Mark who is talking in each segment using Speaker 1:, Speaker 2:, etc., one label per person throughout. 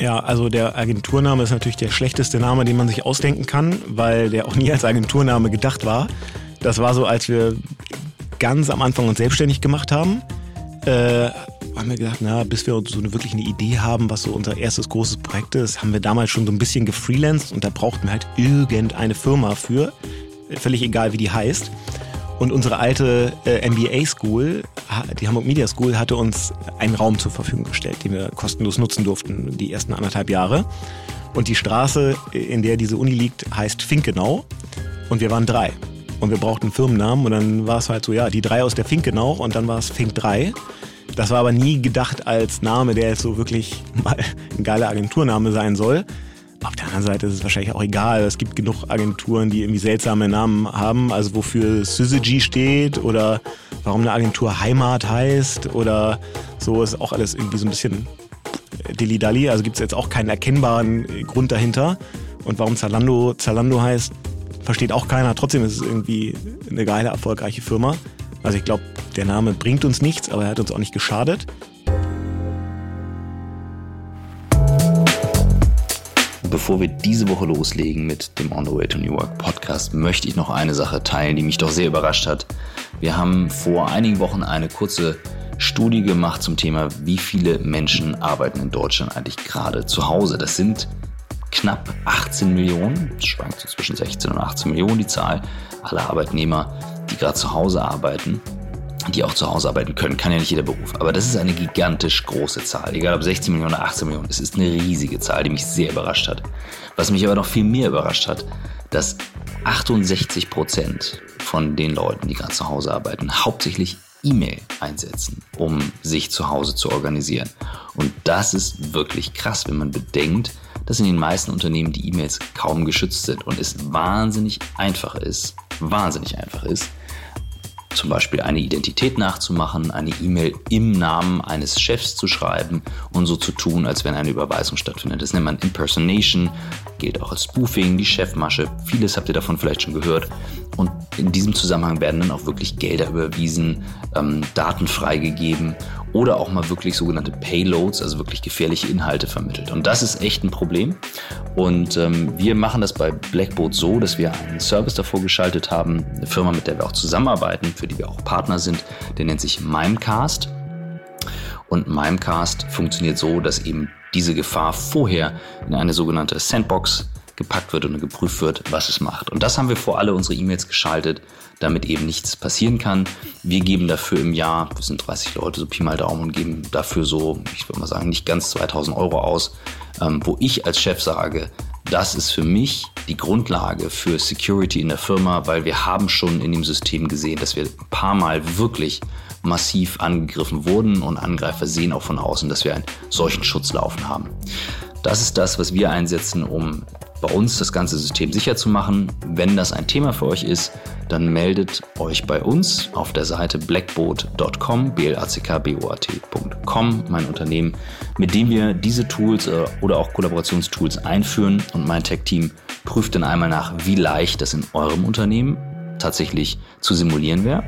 Speaker 1: Ja, also der Agenturname ist natürlich der schlechteste Name, den man sich ausdenken kann, weil der auch nie als Agenturname gedacht war. Das war so, als wir ganz am Anfang uns selbstständig gemacht haben. Äh, haben wir gedacht, na, bis wir so eine, wirklich eine Idee haben, was so unser erstes großes Projekt ist, haben wir damals schon so ein bisschen gefreelanced und da brauchten wir halt irgendeine Firma für, völlig egal wie die heißt. Und unsere alte äh, MBA School, die Hamburg Media School, hatte uns einen Raum zur Verfügung gestellt, den wir kostenlos nutzen durften, die ersten anderthalb Jahre. Und die Straße, in der diese Uni liegt, heißt Finkenau. Und wir waren drei. Und wir brauchten einen Firmennamen. Und dann war es halt so, ja, die drei aus der Finkenau. Und dann war es Fink 3. Das war aber nie gedacht als Name, der jetzt so wirklich mal ein geiler Agenturname sein soll. Auf der anderen Seite ist es wahrscheinlich auch egal. Es gibt genug Agenturen, die irgendwie seltsame Namen haben. Also wofür Syzygy steht oder warum eine Agentur Heimat heißt oder so ist auch alles irgendwie so ein bisschen Dilly-Dally. Also gibt es jetzt auch keinen erkennbaren Grund dahinter. Und warum Zalando Zalando heißt, versteht auch keiner. Trotzdem ist es irgendwie eine geile, erfolgreiche Firma. Also ich glaube, der Name bringt uns nichts, aber er hat uns auch nicht geschadet.
Speaker 2: Bevor wir diese Woche loslegen mit dem On the Way to New York Podcast, möchte ich noch eine Sache teilen, die mich doch sehr überrascht hat. Wir haben vor einigen Wochen eine kurze Studie gemacht zum Thema, wie viele Menschen arbeiten in Deutschland eigentlich gerade zu Hause. Das sind knapp 18 Millionen, es schwankt so zwischen 16 und 18 Millionen die Zahl aller Arbeitnehmer, die gerade zu Hause arbeiten die auch zu Hause arbeiten können. Kann ja nicht jeder Beruf. Aber das ist eine gigantisch große Zahl. Egal ob 16 Millionen oder 18 Millionen. Es ist eine riesige Zahl, die mich sehr überrascht hat. Was mich aber noch viel mehr überrascht hat, dass 68 Prozent von den Leuten, die gerade zu Hause arbeiten, hauptsächlich E-Mail einsetzen, um sich zu Hause zu organisieren. Und das ist wirklich krass, wenn man bedenkt, dass in den meisten Unternehmen die E-Mails kaum geschützt sind und es wahnsinnig einfach ist, wahnsinnig einfach ist, zum Beispiel eine Identität nachzumachen, eine E-Mail im Namen eines Chefs zu schreiben und so zu tun, als wenn eine Überweisung stattfindet. Das nennt man Impersonation, gilt auch als Spoofing, die Chefmasche. Vieles habt ihr davon vielleicht schon gehört. Und in diesem Zusammenhang werden dann auch wirklich Gelder überwiesen, ähm, Daten freigegeben oder auch mal wirklich sogenannte Payloads, also wirklich gefährliche Inhalte vermittelt. Und das ist echt ein Problem. Und ähm, wir machen das bei Blackboard so, dass wir einen Service davor geschaltet haben, eine Firma, mit der wir auch zusammenarbeiten, für die wir auch Partner sind, der nennt sich Mimecast. Und Mimecast funktioniert so, dass eben diese Gefahr vorher in eine sogenannte Sandbox gepackt wird und geprüft wird, was es macht. Und das haben wir vor alle unsere E-Mails geschaltet, damit eben nichts passieren kann. Wir geben dafür im Jahr, wir sind 30 Leute, so Pi mal Daumen und geben dafür so, ich würde mal sagen, nicht ganz 2000 Euro aus, ähm, wo ich als Chef sage, das ist für mich die Grundlage für Security in der Firma, weil wir haben schon in dem System gesehen, dass wir ein paar Mal wirklich massiv angegriffen wurden und Angreifer sehen auch von außen, dass wir einen solchen Schutz laufen haben. Das ist das, was wir einsetzen, um bei uns das ganze System sicher zu machen. Wenn das ein Thema für euch ist, dann meldet euch bei uns auf der Seite blackboat.com, blackboat.com, mein Unternehmen, mit dem wir diese Tools äh, oder auch Kollaborationstools einführen und mein Tech-Team prüft dann einmal nach, wie leicht das in eurem Unternehmen tatsächlich zu simulieren wäre,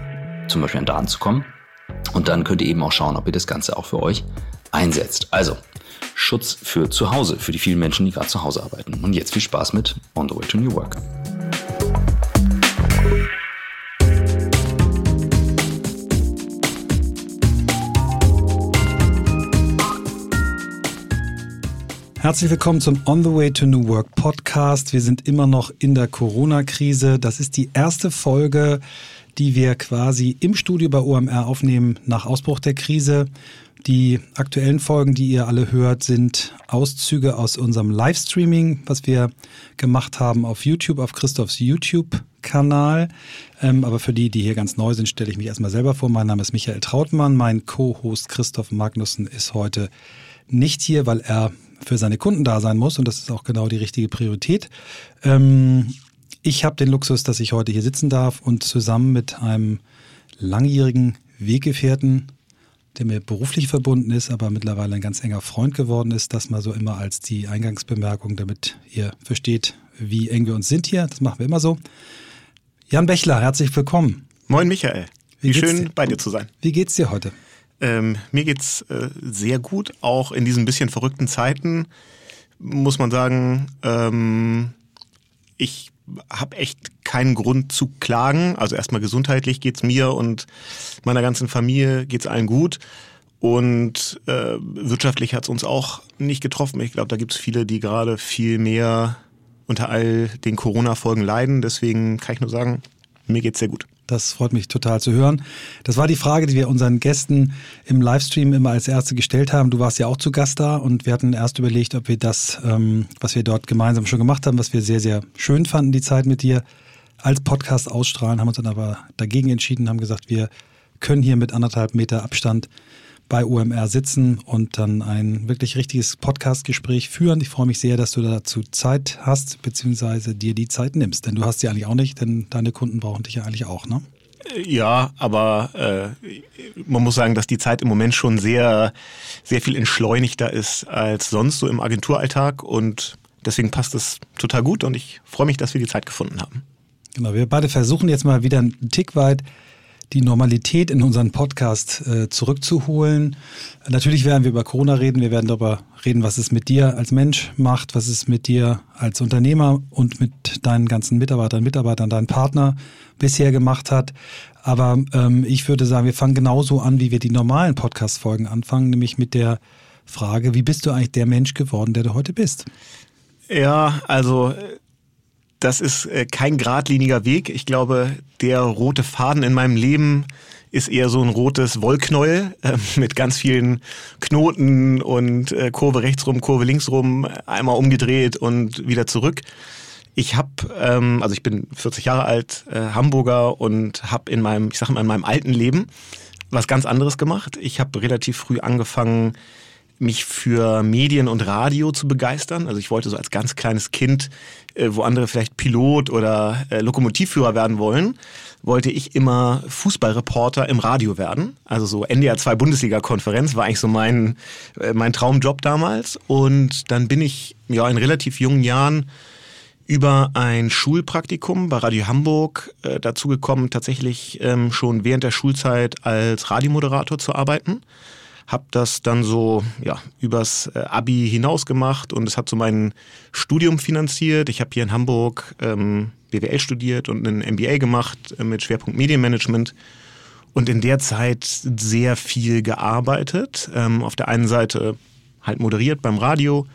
Speaker 2: zum Beispiel an Daten zu kommen. Und dann könnt ihr eben auch schauen, ob ihr das Ganze auch für euch einsetzt. Also, Schutz für zu Hause, für die vielen Menschen, die gerade zu Hause arbeiten. Und jetzt viel Spaß mit On the Way to New Work.
Speaker 3: Herzlich willkommen zum On the Way to New Work Podcast. Wir sind immer noch in der Corona-Krise. Das ist die erste Folge, die wir quasi im Studio bei OMR aufnehmen nach Ausbruch der Krise. Die aktuellen Folgen, die ihr alle hört, sind Auszüge aus unserem Livestreaming, was wir gemacht haben auf YouTube, auf Christophs YouTube-Kanal. Ähm, aber für die, die hier ganz neu sind, stelle ich mich erstmal selber vor. Mein Name ist Michael Trautmann. Mein Co-Host Christoph Magnussen ist heute nicht hier, weil er für seine Kunden da sein muss. Und das ist auch genau die richtige Priorität. Ähm, ich habe den Luxus, dass ich heute hier sitzen darf und zusammen mit einem langjährigen Weggefährten der mir beruflich verbunden ist, aber mittlerweile ein ganz enger Freund geworden ist. Das mal so immer als die Eingangsbemerkung, damit ihr versteht, wie eng wir uns sind hier. Das machen wir immer so. Jan Bechler, herzlich willkommen.
Speaker 1: Moin Michael. Wie, wie schön dir? bei dir zu sein.
Speaker 3: Wie geht's dir heute?
Speaker 1: Ähm, mir geht's äh, sehr gut, auch in diesen bisschen verrückten Zeiten. muss man sagen, ähm, ich habe echt keinen Grund zu klagen. Also erstmal gesundheitlich geht's mir und meiner ganzen Familie geht's allen gut. Und äh, wirtschaftlich hat's uns auch nicht getroffen. Ich glaube, da gibt's viele, die gerade viel mehr unter all den Corona-Folgen leiden. Deswegen kann ich nur sagen, mir geht's sehr gut.
Speaker 3: Das freut mich total zu hören. Das war die Frage, die wir unseren Gästen im Livestream immer als erste gestellt haben. Du warst ja auch zu Gast da und wir hatten erst überlegt, ob wir das, ähm, was wir dort gemeinsam schon gemacht haben, was wir sehr, sehr schön fanden, die Zeit mit dir, als Podcast ausstrahlen, haben uns dann aber dagegen entschieden, haben gesagt, wir können hier mit anderthalb Meter Abstand bei OMR sitzen und dann ein wirklich richtiges Podcast-Gespräch führen. Ich freue mich sehr, dass du dazu Zeit hast, beziehungsweise dir die Zeit nimmst. Denn du hast sie eigentlich auch nicht, denn deine Kunden brauchen dich ja eigentlich auch, ne?
Speaker 1: Ja, aber äh, man muss sagen, dass die Zeit im Moment schon sehr, sehr viel entschleunigter ist als sonst so im Agenturalltag und deswegen passt es total gut und ich freue mich, dass wir die Zeit gefunden haben.
Speaker 3: Genau, wir beide versuchen jetzt mal wieder einen Tick weit die Normalität in unseren Podcast äh, zurückzuholen. Natürlich werden wir über Corona reden, wir werden darüber reden, was es mit dir als Mensch macht, was es mit dir als Unternehmer und mit deinen ganzen Mitarbeitern, Mitarbeitern, deinen Partner bisher gemacht hat. Aber ähm, ich würde sagen, wir fangen genauso an, wie wir die normalen Podcast-Folgen anfangen, nämlich mit der Frage, wie bist du eigentlich der Mensch geworden, der du heute bist?
Speaker 1: Ja, also das ist äh, kein geradliniger Weg. Ich glaube, der rote Faden in meinem Leben ist eher so ein rotes Wollknäuel äh, mit ganz vielen Knoten und äh, Kurve rechts rum, Kurve links rum, einmal umgedreht und wieder zurück. Ich habe, ähm, also ich bin 40 Jahre alt, äh, Hamburger und habe in meinem, ich sage mal, in meinem alten Leben was ganz anderes gemacht. Ich habe relativ früh angefangen, mich für Medien und Radio zu begeistern. Also ich wollte so als ganz kleines Kind, äh, wo andere vielleicht Pilot oder äh, Lokomotivführer werden wollen, wollte ich immer Fußballreporter im Radio werden. Also so NDR 2 Bundesliga-Konferenz war eigentlich so mein, äh, mein Traumjob damals. Und dann bin ich ja in relativ jungen Jahren über ein Schulpraktikum bei Radio Hamburg äh, dazu gekommen, tatsächlich ähm, schon während der Schulzeit als Radiomoderator zu arbeiten habe das dann so ja, übers äh, Abi hinaus gemacht und es hat so mein Studium finanziert. Ich habe hier in Hamburg ähm, BWL studiert und einen MBA gemacht äh, mit Schwerpunkt Medienmanagement und in der Zeit sehr viel gearbeitet. Ähm, auf der einen Seite halt moderiert beim Radio,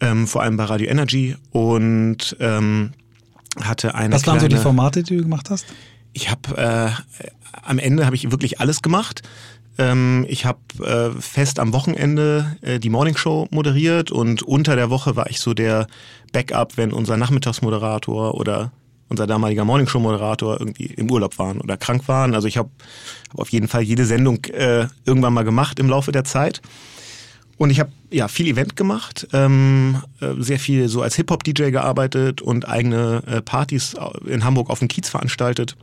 Speaker 1: ähm, vor allem bei Radio Energy und ähm, hatte eine.
Speaker 3: Was waren so die Formate, die du gemacht hast?
Speaker 1: Ich habe äh, am Ende habe ich wirklich alles gemacht. Ähm, ich habe äh, fest am Wochenende äh, die Morningshow moderiert und unter der Woche war ich so der Backup, wenn unser Nachmittagsmoderator oder unser damaliger Morningshow-Moderator irgendwie im Urlaub waren oder krank waren. Also ich habe hab auf jeden Fall jede Sendung äh, irgendwann mal gemacht im Laufe der Zeit. Und ich habe ja viel Event gemacht, ähm, äh, sehr viel so als Hip-Hop-DJ gearbeitet und eigene äh, Partys in Hamburg auf dem Kiez veranstaltet.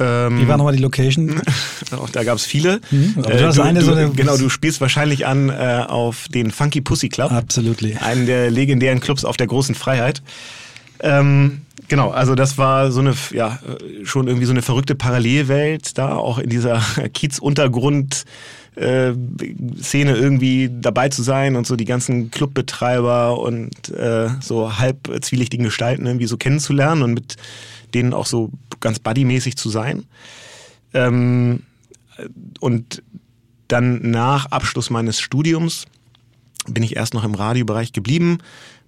Speaker 3: Ähm, Wie war nochmal die Location?
Speaker 1: Auch da gab es viele.
Speaker 3: Mhm, aber äh, du, eine,
Speaker 1: du,
Speaker 3: so eine
Speaker 1: genau, du spielst wahrscheinlich an äh, auf den Funky Pussy Club.
Speaker 3: Absolut.
Speaker 1: Einen der legendären Clubs auf der großen Freiheit. Ähm, genau, also das war so eine, ja, schon irgendwie so eine verrückte Parallelwelt da, auch in dieser Kiez-Untergrund. Äh, Szene irgendwie dabei zu sein und so die ganzen Clubbetreiber und äh, so halb zwielichtigen Gestalten irgendwie so kennenzulernen und mit denen auch so ganz buddymäßig zu sein. Ähm, und dann nach Abschluss meines Studiums bin ich erst noch im Radiobereich geblieben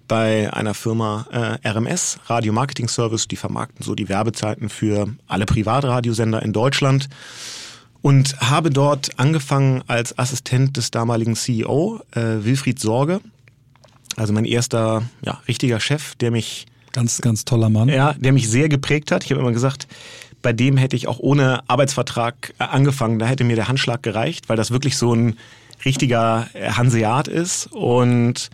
Speaker 1: bei einer Firma äh, RMS, Radio Marketing Service, die vermarkten so die Werbezeiten für alle Privatradiosender in Deutschland und habe dort angefangen als Assistent des damaligen CEO äh, Wilfried Sorge, also mein erster ja, richtiger Chef, der mich
Speaker 3: Ganz, ganz toller Mann.
Speaker 1: Ja, der mich sehr geprägt hat. Ich habe immer gesagt, bei dem hätte ich auch ohne Arbeitsvertrag äh, angefangen. Da hätte mir der Handschlag gereicht, weil das wirklich so ein richtiger äh, Hanseat ist. Und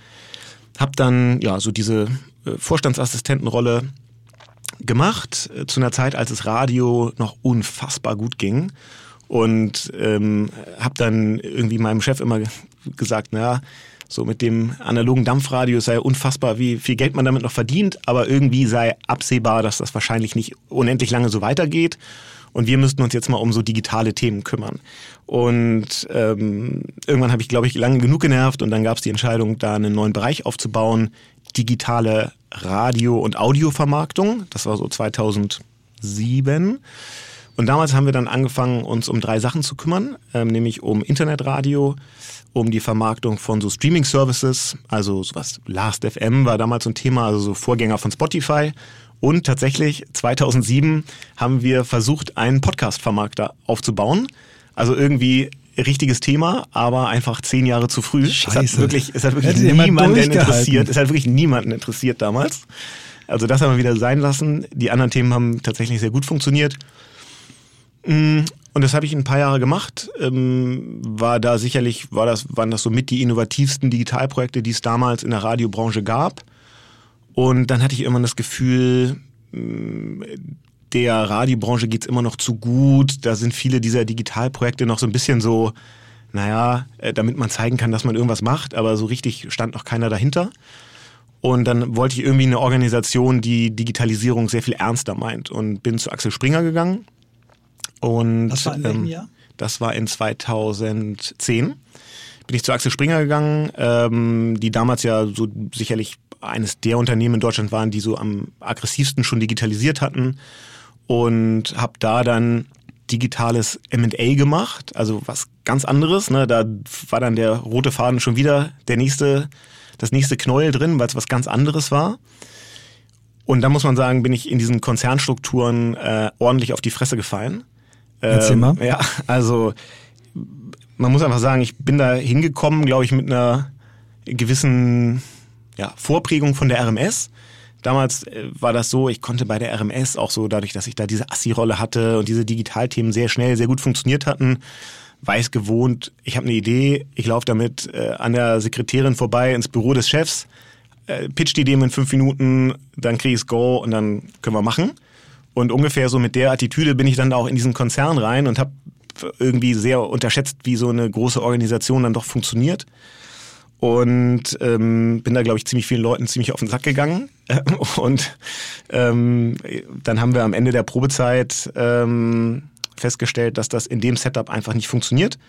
Speaker 1: habe dann ja so diese äh, Vorstandsassistentenrolle gemacht zu einer Zeit, als das Radio noch unfassbar gut ging. Und ähm, habe dann irgendwie meinem Chef immer gesagt, naja, so mit dem analogen Dampfradio sei unfassbar, wie viel Geld man damit noch verdient, aber irgendwie sei absehbar, dass das wahrscheinlich nicht unendlich lange so weitergeht. und wir müssten uns jetzt mal um so digitale Themen kümmern. Und ähm, irgendwann habe ich, glaube ich, lange genug genervt und dann gab es die Entscheidung, da einen neuen Bereich aufzubauen, digitale Radio- und Audiovermarktung. Das war so 2007. Und damals haben wir dann angefangen, uns um drei Sachen zu kümmern, ähm, nämlich um Internetradio, um die Vermarktung von so Streaming-Services, also sowas Last.fm war damals so ein Thema, also so Vorgänger von Spotify. Und tatsächlich 2007 haben wir versucht, einen Podcast-Vermarkter aufzubauen. Also irgendwie richtiges Thema, aber einfach zehn Jahre zu früh.
Speaker 3: Scheiße.
Speaker 1: Es hat wirklich, es hat wirklich niemanden interessiert. Es hat wirklich niemanden interessiert damals. Also das haben wir wieder sein lassen. Die anderen Themen haben tatsächlich sehr gut funktioniert. Mm, Und das habe ich ein paar Jahre gemacht. Ähm, War da sicherlich, war das, waren das so mit die innovativsten Digitalprojekte, die es damals in der Radiobranche gab. Und dann hatte ich irgendwann das Gefühl, mm, der Radiobranche geht's immer noch zu gut. Da sind viele dieser Digitalprojekte noch so ein bisschen so, naja, äh, damit man zeigen kann, dass man irgendwas macht, aber so richtig stand noch keiner dahinter. Und dann wollte ich irgendwie eine Organisation, die Digitalisierung sehr viel ernster meint und bin zu Axel Springer gegangen. Und
Speaker 3: Das war in welchem Jahr?
Speaker 1: Das war in 2010. Bin ich zu Axel Springer gegangen, ähm, die damals ja so sicherlich eines der Unternehmen in Deutschland waren, die so am aggressivsten schon digitalisiert hatten und habe da dann digitales M&A gemacht, also was ganz anderes. Ne? Da war dann der rote Faden schon wieder der nächste, das nächste Knäuel drin, weil es was ganz anderes war. Und da muss man sagen, bin ich in diesen Konzernstrukturen äh, ordentlich auf die Fresse gefallen.
Speaker 3: Erzähl
Speaker 1: Ähm,
Speaker 3: mal.
Speaker 1: Ja, also man muss einfach sagen, ich bin da hingekommen, glaube ich, mit einer gewissen ja, Vorprägung von der RMS. Damals äh, war das so, ich konnte bei der RMS auch so, dadurch, dass ich da diese Assi-Rolle hatte und diese Digitalthemen sehr schnell, sehr gut funktioniert hatten, weiß gewohnt, ich habe eine Idee, ich laufe damit äh, an der Sekretärin vorbei ins Büro des Chefs, äh, pitch die Idee in fünf Minuten, dann kriege ich's Go und dann können wir machen. Und ungefähr so mit der Attitüde bin ich dann auch in diesen Konzern rein und habe irgendwie sehr unterschätzt, wie so eine große Organisation dann doch funktioniert. Und ähm, bin da, glaube ich, ziemlich vielen Leuten ziemlich auf den Sack gegangen. Und ähm, dann haben wir am Ende der Probezeit ähm, festgestellt, dass das in dem Setup einfach nicht funktioniert.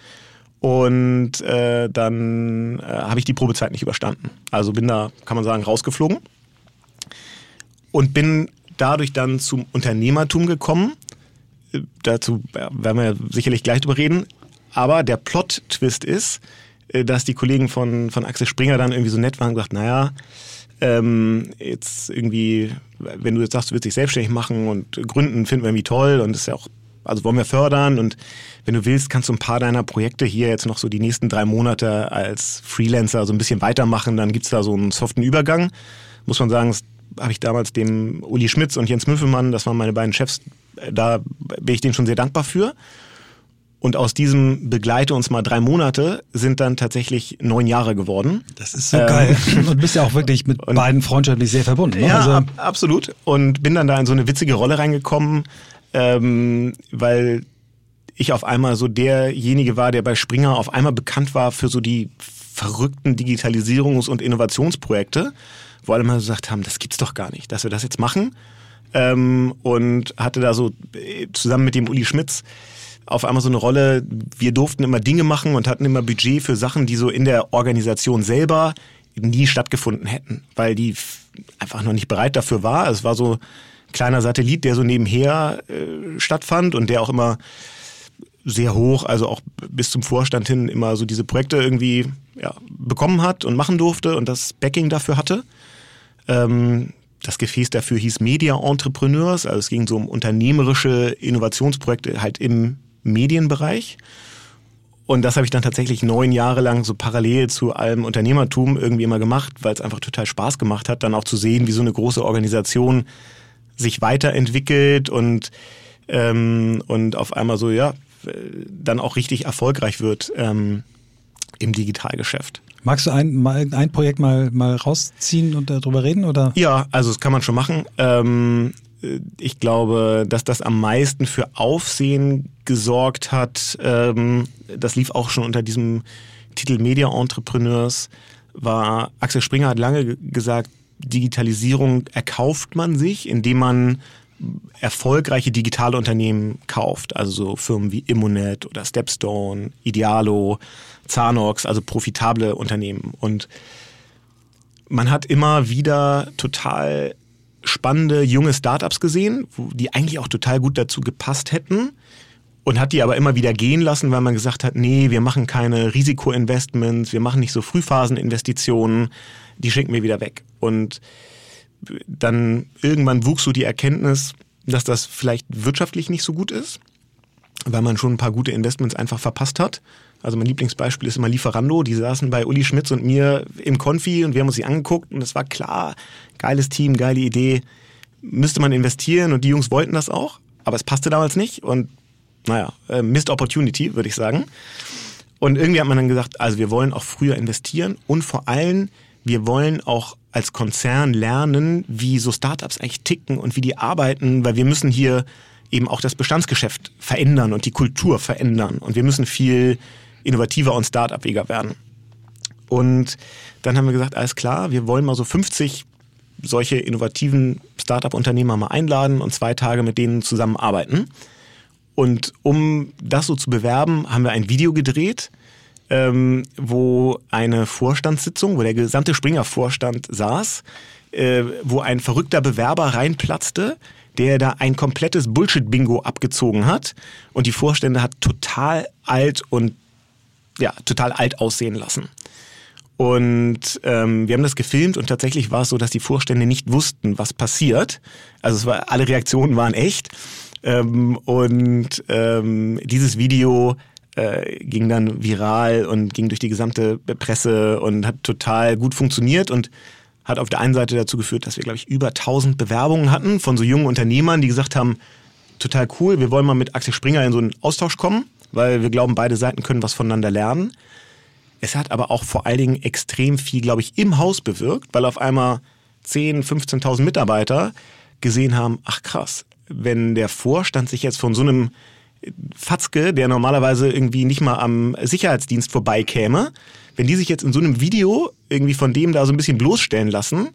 Speaker 1: Und äh, dann äh, habe ich die Probezeit nicht überstanden. Also bin da, kann man sagen, rausgeflogen. Und bin dadurch dann zum Unternehmertum gekommen. Äh, Dazu werden wir sicherlich gleich drüber reden. Aber der Plot-Twist ist, äh, dass die Kollegen von, von Axel Springer dann irgendwie so nett waren und gesagt, naja, ähm, jetzt irgendwie, wenn du jetzt sagst, du willst dich selbstständig machen und gründen, finden wir irgendwie toll und ist ja auch, also wollen wir fördern und wenn du willst, kannst du ein paar deiner Projekte hier jetzt noch so die nächsten drei Monate als Freelancer so ein bisschen weitermachen, dann gibt's da so einen soften Übergang. Muss man sagen, das habe ich damals dem Uli Schmitz und Jens Müffelmann, das waren meine beiden Chefs, äh, da bin ich denen schon sehr dankbar für. Und aus diesem begleite uns mal drei Monate sind dann tatsächlich neun Jahre geworden.
Speaker 3: Das ist so
Speaker 1: Ähm,
Speaker 3: geil. Und du bist ja auch wirklich mit beiden freundschaftlich sehr verbunden. Ne?
Speaker 1: Ja,
Speaker 3: also,
Speaker 1: ab, absolut. Und bin dann da in so eine witzige Rolle reingekommen, ähm, weil ich auf einmal so derjenige war, der bei Springer auf einmal bekannt war für so die verrückten Digitalisierungs- und Innovationsprojekte, wo alle mal gesagt haben, das gibt's doch gar nicht, dass wir das jetzt machen. Ähm, und hatte da so äh, zusammen mit dem Uli Schmitz auf einmal so eine Rolle, wir durften immer Dinge machen und hatten immer Budget für Sachen, die so in der Organisation selber nie stattgefunden hätten, weil die einfach noch nicht bereit dafür war. Es war so ein kleiner Satellit, der so nebenher äh, stattfand und der auch immer sehr hoch, also auch bis zum Vorstand hin immer so diese Projekte irgendwie ja, bekommen hat und machen durfte und das Backing dafür hatte. Ähm, das Gefäß dafür hieß Media Entrepreneurs, also es ging so um unternehmerische Innovationsprojekte halt im Medienbereich. Und das habe ich dann tatsächlich neun Jahre lang so parallel zu allem Unternehmertum irgendwie immer gemacht, weil es einfach total Spaß gemacht hat, dann auch zu sehen, wie so eine große Organisation sich weiterentwickelt und, ähm, und auf einmal so, ja, äh, dann auch richtig erfolgreich wird ähm, im Digitalgeschäft.
Speaker 3: Magst du ein, mal, ein Projekt mal, mal rausziehen und darüber reden? Oder?
Speaker 1: Ja, also das kann man schon machen. Ähm, äh, ich glaube, dass das am meisten für Aufsehen gesorgt hat, ähm, das lief auch schon unter diesem Titel Media Entrepreneurs, war Axel Springer hat lange ge- gesagt, Digitalisierung erkauft man sich, indem man erfolgreiche digitale Unternehmen kauft, also so Firmen wie Immonet oder Stepstone, Idealo, Zanox, also profitable Unternehmen. Und man hat immer wieder total spannende junge Startups gesehen, die eigentlich auch total gut dazu gepasst hätten und hat die aber immer wieder gehen lassen, weil man gesagt hat, nee, wir machen keine Risikoinvestments, wir machen nicht so Frühphaseninvestitionen, die schenken wir wieder weg. Und dann irgendwann wuchs so die Erkenntnis, dass das vielleicht wirtschaftlich nicht so gut ist, weil man schon ein paar gute Investments einfach verpasst hat. Also mein Lieblingsbeispiel ist immer Lieferando. Die saßen bei Uli Schmitz und mir im Konfi und wir haben uns die angeguckt und es war klar, geiles Team, geile Idee, müsste man investieren und die Jungs wollten das auch, aber es passte damals nicht und naja, äh, Missed Opportunity, würde ich sagen. Und irgendwie hat man dann gesagt, also wir wollen auch früher investieren und vor allem, wir wollen auch als Konzern lernen, wie so Startups eigentlich ticken und wie die arbeiten, weil wir müssen hier eben auch das Bestandsgeschäft verändern und die Kultur verändern. Und wir müssen viel innovativer und Start-upwiger werden. Und dann haben wir gesagt, alles klar, wir wollen mal so 50 solche innovativen Start-up-Unternehmer mal einladen und zwei Tage mit denen zusammenarbeiten. Und um das so zu bewerben, haben wir ein Video gedreht, ähm, wo eine Vorstandssitzung, wo der gesamte Springer-Vorstand saß, äh, wo ein verrückter Bewerber reinplatzte, der da ein komplettes Bullshit-Bingo abgezogen hat. Und die Vorstände hat total alt und ja, total alt aussehen lassen. Und ähm, wir haben das gefilmt und tatsächlich war es so, dass die Vorstände nicht wussten, was passiert. Also es war, alle Reaktionen waren echt. Ähm, und ähm, dieses Video äh, ging dann viral und ging durch die gesamte Presse und hat total gut funktioniert und hat auf der einen Seite dazu geführt, dass wir, glaube ich, über 1000 Bewerbungen hatten von so jungen Unternehmern, die gesagt haben, total cool, wir wollen mal mit Axel Springer in so einen Austausch kommen, weil wir glauben, beide Seiten können was voneinander lernen. Es hat aber auch vor allen Dingen extrem viel, glaube ich, im Haus bewirkt, weil auf einmal 10, 15.000 Mitarbeiter gesehen haben, ach krass, wenn der Vorstand sich jetzt von so einem Fatzke, der normalerweise irgendwie nicht mal am Sicherheitsdienst vorbeikäme, wenn die sich jetzt in so einem Video irgendwie von dem da so ein bisschen bloßstellen lassen,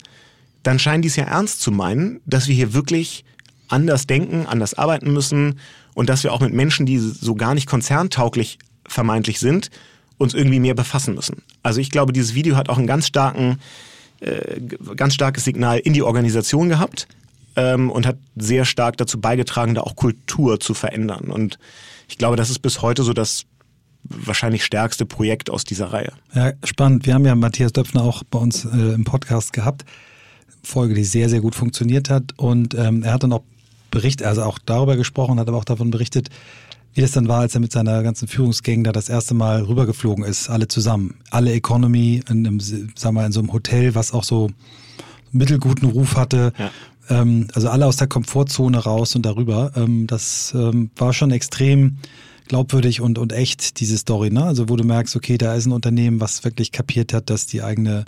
Speaker 1: dann scheinen die es ja ernst zu meinen, dass wir hier wirklich anders denken, anders arbeiten müssen und dass wir auch mit Menschen, die so gar nicht konzerntauglich vermeintlich sind, uns irgendwie mehr befassen müssen. Also ich glaube, dieses Video hat auch ein ganz starken, äh, ganz starkes Signal in die Organisation gehabt ähm, und hat sehr stark dazu beigetragen, da auch Kultur zu verändern. Und ich glaube, das ist bis heute so das wahrscheinlich stärkste Projekt aus dieser Reihe.
Speaker 3: Ja, spannend. Wir haben ja Matthias Döpfner auch bei uns äh, im Podcast gehabt. Folge, die sehr, sehr gut funktioniert hat. Und ähm, er hat dann auch berichtet, also auch darüber gesprochen, hat aber auch davon berichtet, wie das dann war, als er mit seiner ganzen Führungsgang da das erste Mal rübergeflogen ist, alle zusammen. Alle Economy in einem, sagen wir mal, in so einem Hotel, was auch so mittelguten Ruf hatte, ja ähm, also alle aus der Komfortzone raus und darüber. Ähm, das ähm, war schon extrem glaubwürdig und, und echt, diese Story. Ne? Also wo du merkst, okay, da ist ein Unternehmen, was wirklich kapiert hat, dass die eigene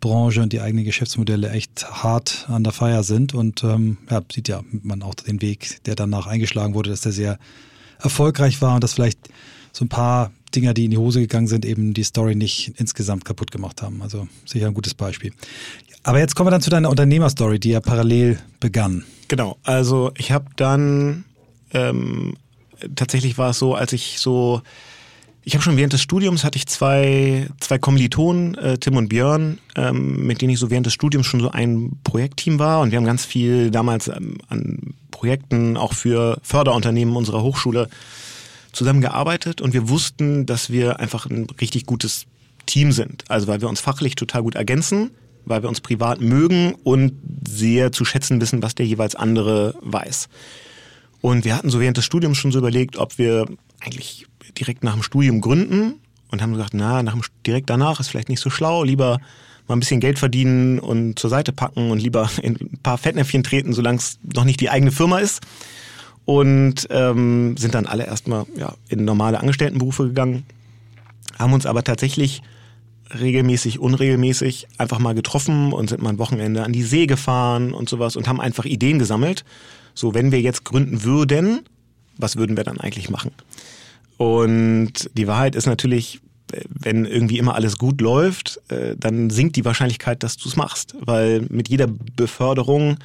Speaker 3: Branche und die eigenen Geschäftsmodelle echt hart an der Feier sind. Und ähm, ja, sieht ja man auch den Weg, der danach eingeschlagen wurde, dass der sehr erfolgreich war und dass vielleicht so ein paar Dinger, die in die Hose gegangen sind, eben die Story nicht insgesamt kaputt gemacht haben. Also sicher ein gutes Beispiel. Aber jetzt kommen wir dann zu deiner Unternehmerstory, die ja parallel begann.
Speaker 1: Genau, also ich habe dann ähm, tatsächlich war es so, als ich so ich habe schon während des Studiums hatte ich zwei, zwei Kommilitonen, äh, Tim und Björn, ähm, mit denen ich so während des Studiums schon so ein Projektteam war und wir haben ganz viel damals ähm, an Projekten auch für Förderunternehmen unserer Hochschule zusammengearbeitet und wir wussten, dass wir einfach ein richtig gutes Team sind. Also weil wir uns fachlich total gut ergänzen, weil wir uns privat mögen und sehr zu schätzen wissen, was der jeweils andere weiß. Und wir hatten so während des Studiums schon so überlegt, ob wir eigentlich direkt nach dem Studium gründen und haben gesagt, na, nach dem, direkt danach ist vielleicht nicht so schlau, lieber mal ein bisschen Geld verdienen und zur Seite packen und lieber in ein paar Fettnäpfchen treten, solange es noch nicht die eigene Firma ist. Und ähm, sind dann alle erstmal ja, in normale Angestelltenberufe gegangen, haben uns aber tatsächlich regelmäßig, unregelmäßig einfach mal getroffen und sind mal ein Wochenende an die See gefahren und sowas und haben einfach Ideen gesammelt. So, wenn wir jetzt gründen würden, was würden wir dann eigentlich machen? Und die Wahrheit ist natürlich, wenn irgendwie immer alles gut läuft, äh, dann sinkt die Wahrscheinlichkeit, dass du es machst. Weil mit jeder Beförderung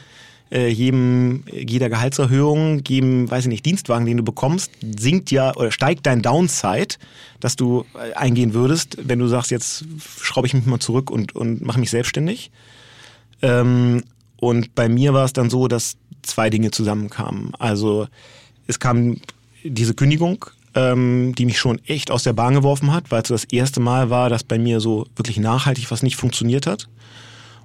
Speaker 1: äh, jedem, jeder Gehaltserhöhung, jedem, weiß ich nicht, Dienstwagen, den du bekommst, sinkt ja oder steigt dein Downside, dass du äh, eingehen würdest, wenn du sagst, jetzt schraube ich mich mal zurück und, und mache mich selbstständig. Ähm, und bei mir war es dann so, dass zwei Dinge zusammenkamen. Also es kam diese Kündigung, ähm, die mich schon echt aus der Bahn geworfen hat, weil es das erste Mal war, dass bei mir so wirklich nachhaltig was nicht funktioniert hat.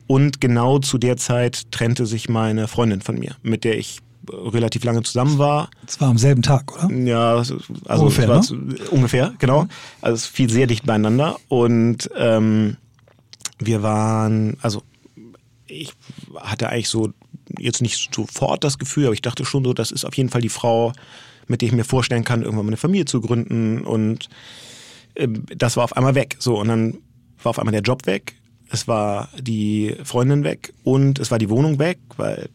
Speaker 1: Und genau zu der Zeit trennte sich meine Freundin von mir, mit der ich relativ lange zusammen war.
Speaker 3: Es war am selben Tag, oder?
Speaker 1: Ja, also
Speaker 3: ungefähr,
Speaker 1: ne? ungefähr, genau. Also es fiel sehr dicht beieinander und ähm, wir waren, also ich hatte eigentlich so jetzt nicht sofort das Gefühl, aber ich dachte schon so, das ist auf jeden Fall die Frau, mit der ich mir vorstellen kann, irgendwann mal eine Familie zu gründen und äh, das war auf einmal weg. So und dann war auf einmal der Job weg es war die Freundin weg und es war die Wohnung weg, weil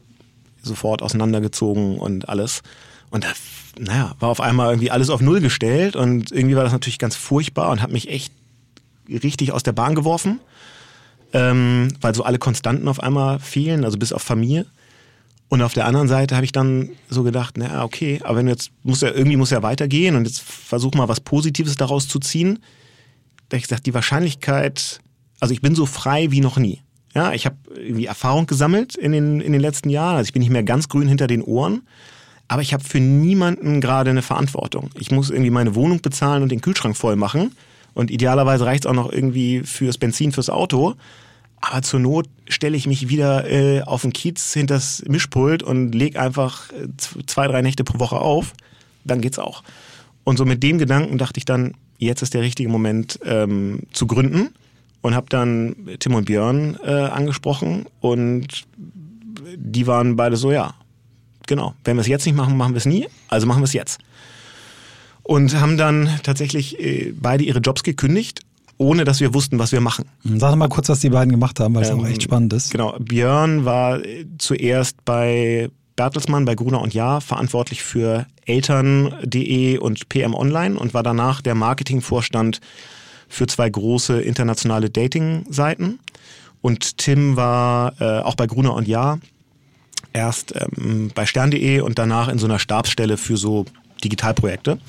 Speaker 1: sofort auseinandergezogen und alles. Und da, naja, war auf einmal irgendwie alles auf Null gestellt und irgendwie war das natürlich ganz furchtbar und hat mich echt richtig aus der Bahn geworfen, ähm, weil so alle Konstanten auf einmal fehlen, also bis auf Familie. Und auf der anderen Seite habe ich dann so gedacht, naja, okay, aber wenn jetzt muss ja irgendwie muss ja weitergehen und jetzt versuch mal was Positives daraus zu ziehen. Da habe ich gesagt, die Wahrscheinlichkeit, also ich bin so frei wie noch nie. Ja, ich habe irgendwie Erfahrung gesammelt in den, in den letzten Jahren. Also ich bin nicht mehr ganz grün hinter den Ohren. Aber ich habe für niemanden gerade eine Verantwortung. Ich muss irgendwie meine Wohnung bezahlen und den Kühlschrank voll machen. Und idealerweise reicht es auch noch irgendwie fürs Benzin fürs Auto. Aber zur Not stelle ich mich wieder äh, auf den Kiez hinters Mischpult und lege einfach äh, zwei, drei Nächte pro Woche auf. Dann geht's auch. Und so mit dem Gedanken dachte ich dann, jetzt ist der richtige Moment ähm, zu gründen und habe dann Tim und Björn äh, angesprochen und die waren beide so, ja, genau, wenn wir es jetzt nicht machen, machen wir es nie, also machen wir es jetzt. Und haben dann tatsächlich äh, beide ihre Jobs gekündigt, ohne dass wir wussten, was wir machen.
Speaker 3: Sag mal kurz, was die beiden gemacht haben, weil es ähm, auch echt spannend ist.
Speaker 1: Genau, Björn war äh, zuerst bei Bertelsmann bei Gruner und Jahr verantwortlich für Eltern.de und PM Online und war danach der Marketingvorstand für zwei große internationale Dating-Seiten. Und Tim war äh, auch bei Gruner und Jahr erst ähm, bei stern.de und danach in so einer Stabsstelle für so Digitalprojekte.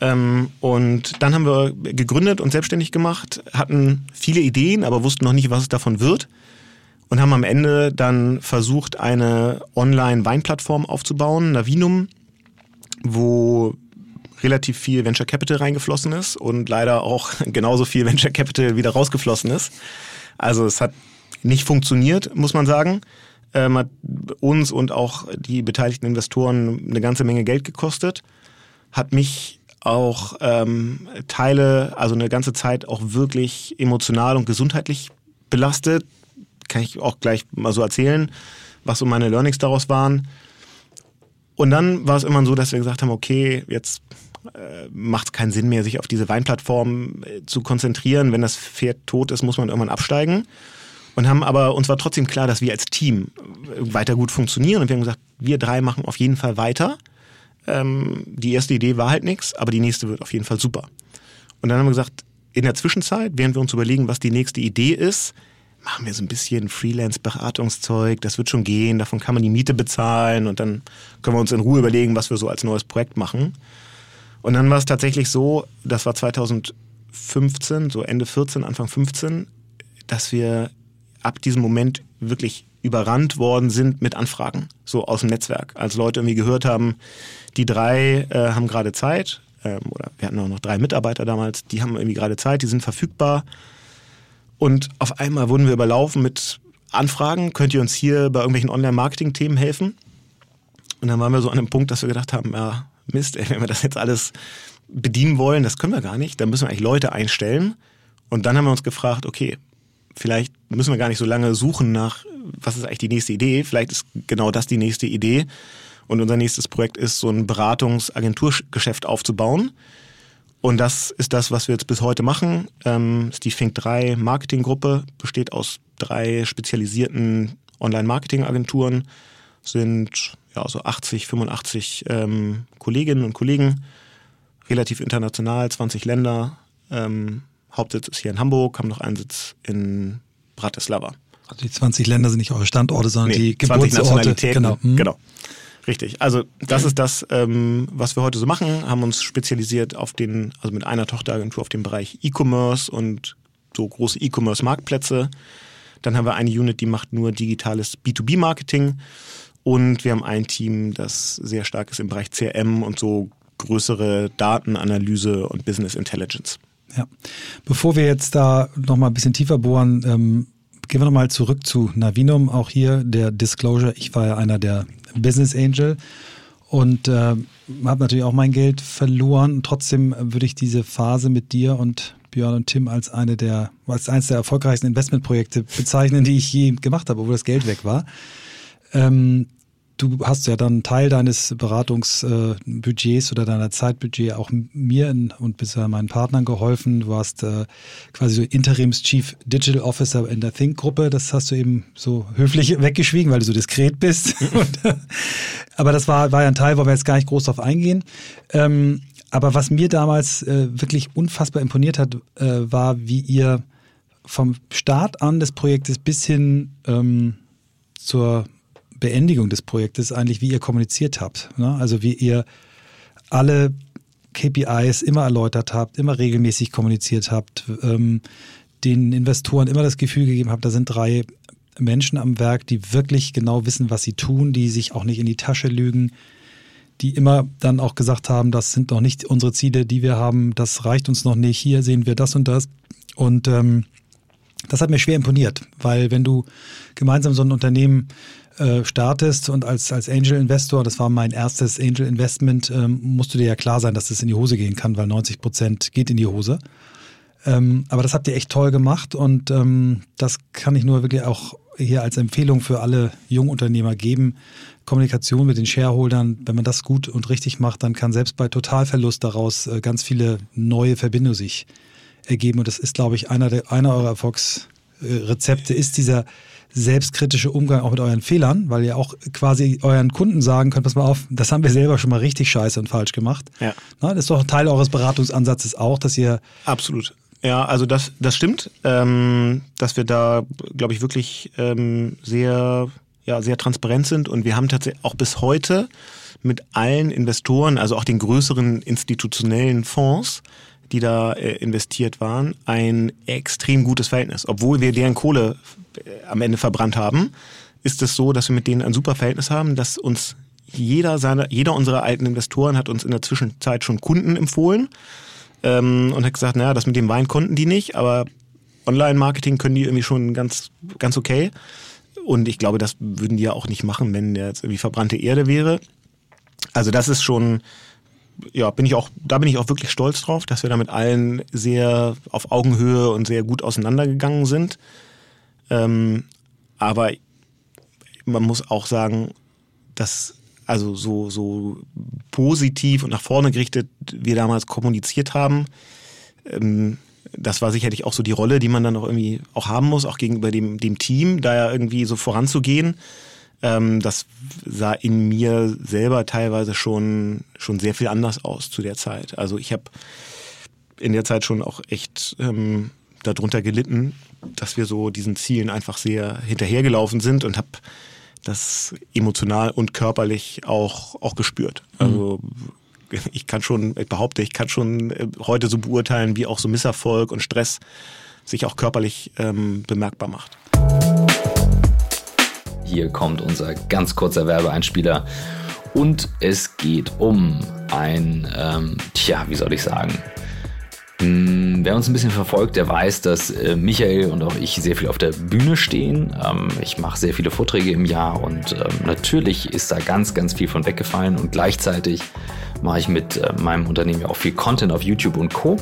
Speaker 1: Ähm, und dann haben wir gegründet und selbstständig gemacht, hatten viele Ideen, aber wussten noch nicht, was es davon wird. Und haben am Ende dann versucht, eine Online-Weinplattform aufzubauen, Navinum, wo relativ viel Venture Capital reingeflossen ist und leider auch genauso viel Venture Capital wieder rausgeflossen ist. Also es hat nicht funktioniert, muss man sagen. Ähm, hat uns und auch die beteiligten Investoren eine ganze Menge Geld gekostet. Hat mich auch ähm, Teile, also eine ganze Zeit auch wirklich emotional und gesundheitlich belastet. Kann ich auch gleich mal so erzählen, was so meine Learnings daraus waren. Und dann war es immer so, dass wir gesagt haben, okay, jetzt äh, macht es keinen Sinn mehr, sich auf diese Weinplattform äh, zu konzentrieren. Wenn das Pferd tot ist, muss man irgendwann absteigen. Und haben aber, uns war trotzdem klar, dass wir als Team äh, weiter gut funktionieren. Und wir haben gesagt, wir drei machen auf jeden Fall weiter. Ähm, die erste Idee war halt nichts, aber die nächste wird auf jeden Fall super. Und dann haben wir gesagt, in der Zwischenzeit, während wir uns überlegen, was die nächste Idee ist, machen wir so ein bisschen Freelance-Beratungszeug, das wird schon gehen, davon kann man die Miete bezahlen und dann können wir uns in Ruhe überlegen, was wir so als neues Projekt machen. Und dann war es tatsächlich so, das war 2015, so Ende 14, Anfang 15, dass wir ab diesem Moment wirklich überrannt worden sind mit Anfragen, so aus dem Netzwerk. Als Leute irgendwie gehört haben, die drei äh, haben gerade Zeit, ähm, oder wir hatten auch noch drei Mitarbeiter damals, die haben irgendwie gerade Zeit, die sind verfügbar. Und auf einmal wurden wir überlaufen mit Anfragen, könnt ihr uns hier bei irgendwelchen Online-Marketing-Themen helfen? Und dann waren wir so an dem Punkt, dass wir gedacht haben, ja, Mist, ey, wenn wir das jetzt alles bedienen wollen, das können wir gar nicht, dann müssen wir eigentlich Leute einstellen. Und dann haben wir uns gefragt, okay, vielleicht müssen wir gar nicht so lange suchen nach, was ist eigentlich die nächste Idee, vielleicht ist genau das die nächste Idee. Und unser nächstes Projekt ist, so ein Beratungsagenturgeschäft aufzubauen. Und das ist das, was wir jetzt bis heute machen. Ähm, ist die Fink 3 Marketinggruppe, besteht aus drei spezialisierten Online-Marketing-Agenturen, sind ja, so 80, 85 ähm, Kolleginnen und Kollegen, relativ international, 20 Länder. Ähm, Hauptsitz ist hier in Hamburg, haben noch einen Sitz in Bratislava.
Speaker 3: Also die 20 Länder sind nicht eure Standorte, sondern
Speaker 1: Nee,
Speaker 3: die
Speaker 1: 20
Speaker 3: Geburtsorte.
Speaker 1: Nationalitäten.
Speaker 3: Genau. Hm.
Speaker 1: genau. Richtig. Also das ist das, ähm, was wir heute so machen. Haben uns spezialisiert auf den, also mit einer Tochteragentur auf den Bereich E-Commerce und so große E-Commerce-Marktplätze. Dann haben wir eine Unit, die macht nur digitales B2B-Marketing. Und wir haben ein Team, das sehr stark ist im Bereich CRM und so größere Datenanalyse und Business Intelligence.
Speaker 3: Ja. Bevor wir jetzt da nochmal ein bisschen tiefer bohren, ähm, gehen wir nochmal zurück zu Navinum. Auch hier der Disclosure. Ich war ja einer der Business Angel und äh, habe natürlich auch mein Geld verloren. Trotzdem würde ich diese Phase mit dir und Björn und Tim als eine der, als eines der erfolgreichsten Investmentprojekte bezeichnen, die ich je gemacht habe, obwohl das Geld weg war. Ähm, du hast ja dann Teil deines Beratungsbudgets oder deiner Zeitbudget auch mir und bisher meinen Partnern geholfen. Du warst äh, quasi so Interims Chief Digital Officer in der Think-Gruppe. Das hast du eben so höflich weggeschwiegen, weil du so diskret bist. und, äh, aber das war, war ja ein Teil, wo wir jetzt gar nicht groß drauf eingehen. Ähm, aber was mir damals äh, wirklich unfassbar imponiert hat, äh, war, wie ihr vom Start an des Projektes bis hin ähm, zur Beendigung des Projektes eigentlich, wie ihr kommuniziert habt. Ne? Also wie ihr alle KPIs immer erläutert habt, immer regelmäßig kommuniziert habt, ähm, den Investoren immer das Gefühl gegeben habt, da sind drei Menschen am Werk, die wirklich genau wissen, was sie tun, die sich auch nicht in die Tasche lügen, die immer dann auch gesagt haben, das sind noch nicht unsere Ziele, die wir haben, das reicht uns noch nicht, hier sehen wir das und das. Und ähm, das hat mir schwer imponiert, weil wenn du gemeinsam so ein Unternehmen äh, startest und als, als Angel Investor, das war mein erstes Angel Investment, ähm, musst du dir ja klar sein, dass das in die Hose gehen kann, weil 90 Prozent geht in die Hose. Ähm, aber das habt ihr echt toll gemacht und ähm, das kann ich nur wirklich auch hier als Empfehlung für alle Jungunternehmer geben. Kommunikation mit den Shareholdern, wenn man das gut und richtig macht, dann kann selbst bei Totalverlust daraus äh, ganz viele neue Verbindungen sich ergeben. Und das ist, glaube ich, einer, der, einer eurer Erfolgsrezepte, ist dieser selbstkritische Umgang auch mit euren Fehlern, weil ihr auch quasi euren Kunden sagen könnt, pass mal auf, das haben wir selber schon mal richtig scheiße und falsch gemacht.
Speaker 1: Ja.
Speaker 3: Na, das ist doch ein Teil eures Beratungsansatzes auch, dass ihr
Speaker 1: Absolut. Ja, also das, das stimmt, ähm, dass wir da, glaube ich, wirklich ähm, sehr, ja, sehr transparent sind und wir haben tatsächlich auch bis heute mit allen Investoren, also auch den größeren institutionellen Fonds, die da äh, investiert waren, ein extrem gutes Verhältnis. Obwohl wir deren Kohle äh, am Ende verbrannt haben, ist es so, dass wir mit denen ein super Verhältnis haben, dass uns jeder seiner, jeder unserer alten Investoren hat uns in der Zwischenzeit schon Kunden empfohlen ähm, und hat gesagt, naja, das mit dem Wein konnten die nicht, aber Online-Marketing können die irgendwie schon ganz, ganz okay. Und ich glaube, das würden die ja auch nicht machen, wenn der jetzt irgendwie verbrannte Erde wäre. Also das ist schon, ja, bin ich auch, da bin ich auch wirklich stolz drauf, dass wir da mit allen sehr auf Augenhöhe und sehr gut auseinandergegangen sind. Ähm, aber man muss auch sagen, dass also so, so positiv und nach vorne gerichtet wir damals kommuniziert haben, ähm, das war sicherlich auch so die Rolle, die man dann auch irgendwie auch haben muss, auch gegenüber dem, dem Team, da ja irgendwie so voranzugehen. Ähm, das sah in mir selber teilweise schon, schon sehr viel anders aus zu der Zeit. Also ich habe in der Zeit schon auch echt ähm, darunter gelitten, dass wir so diesen Zielen einfach sehr hinterhergelaufen sind und habe das emotional und körperlich auch, auch gespürt. Also ich kann schon, ich behaupte, ich kann schon äh, heute so beurteilen, wie auch so Misserfolg und Stress sich auch körperlich ähm, bemerkbar macht.
Speaker 2: Hier kommt unser ganz kurzer Werbeeinspieler. Und es geht um ein, ähm, tja, wie soll ich sagen? Hm, Wer uns ein bisschen verfolgt, der weiß, dass äh, Michael und auch ich sehr viel auf der Bühne stehen. Ähm, ich mache sehr viele Vorträge im Jahr und ähm, natürlich ist da ganz, ganz viel von weggefallen und gleichzeitig mache ich mit äh, meinem Unternehmen ja auch viel Content auf YouTube und Co.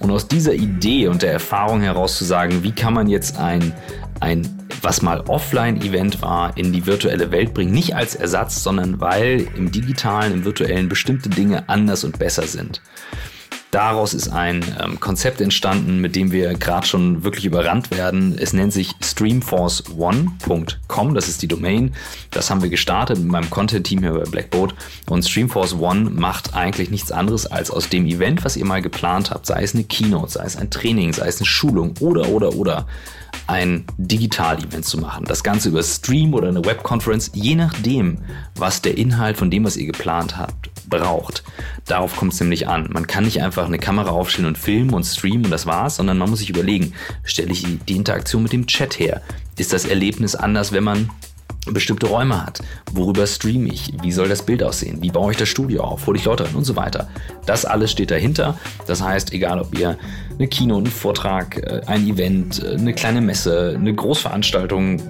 Speaker 2: Und aus dieser Idee und der Erfahrung heraus zu sagen, wie kann man jetzt ein, ein was mal Offline-Event war, in die virtuelle Welt bringen. Nicht als Ersatz, sondern weil im digitalen, im virtuellen bestimmte Dinge anders und besser sind. Daraus ist ein ähm, Konzept entstanden, mit dem wir gerade schon wirklich überrannt werden. Es nennt sich streamforce1.com, das ist die Domain. Das haben wir gestartet mit meinem Content-Team hier bei Blackboard. Und Streamforce One macht eigentlich nichts anderes, als aus dem Event, was ihr mal geplant habt, sei es eine Keynote, sei es ein Training, sei es eine Schulung oder, oder, oder, ein Digital-Event zu machen. Das Ganze über Stream oder eine Webconference, je nachdem, was der Inhalt von dem, was ihr geplant habt, braucht. Darauf kommt es nämlich an. Man kann nicht einfach eine Kamera aufstellen und filmen und streamen und das war's, sondern man muss sich überlegen, stelle ich die Interaktion mit dem Chat her? Ist das Erlebnis anders, wenn man bestimmte Räume hat. Worüber streame ich? Wie soll das Bild aussehen? Wie baue ich das Studio auf? Hole ich Leute rein und so weiter. Das alles steht dahinter. Das heißt, egal ob ihr eine Kino, einen Vortrag, äh, ein Event, äh, eine kleine Messe, eine Großveranstaltung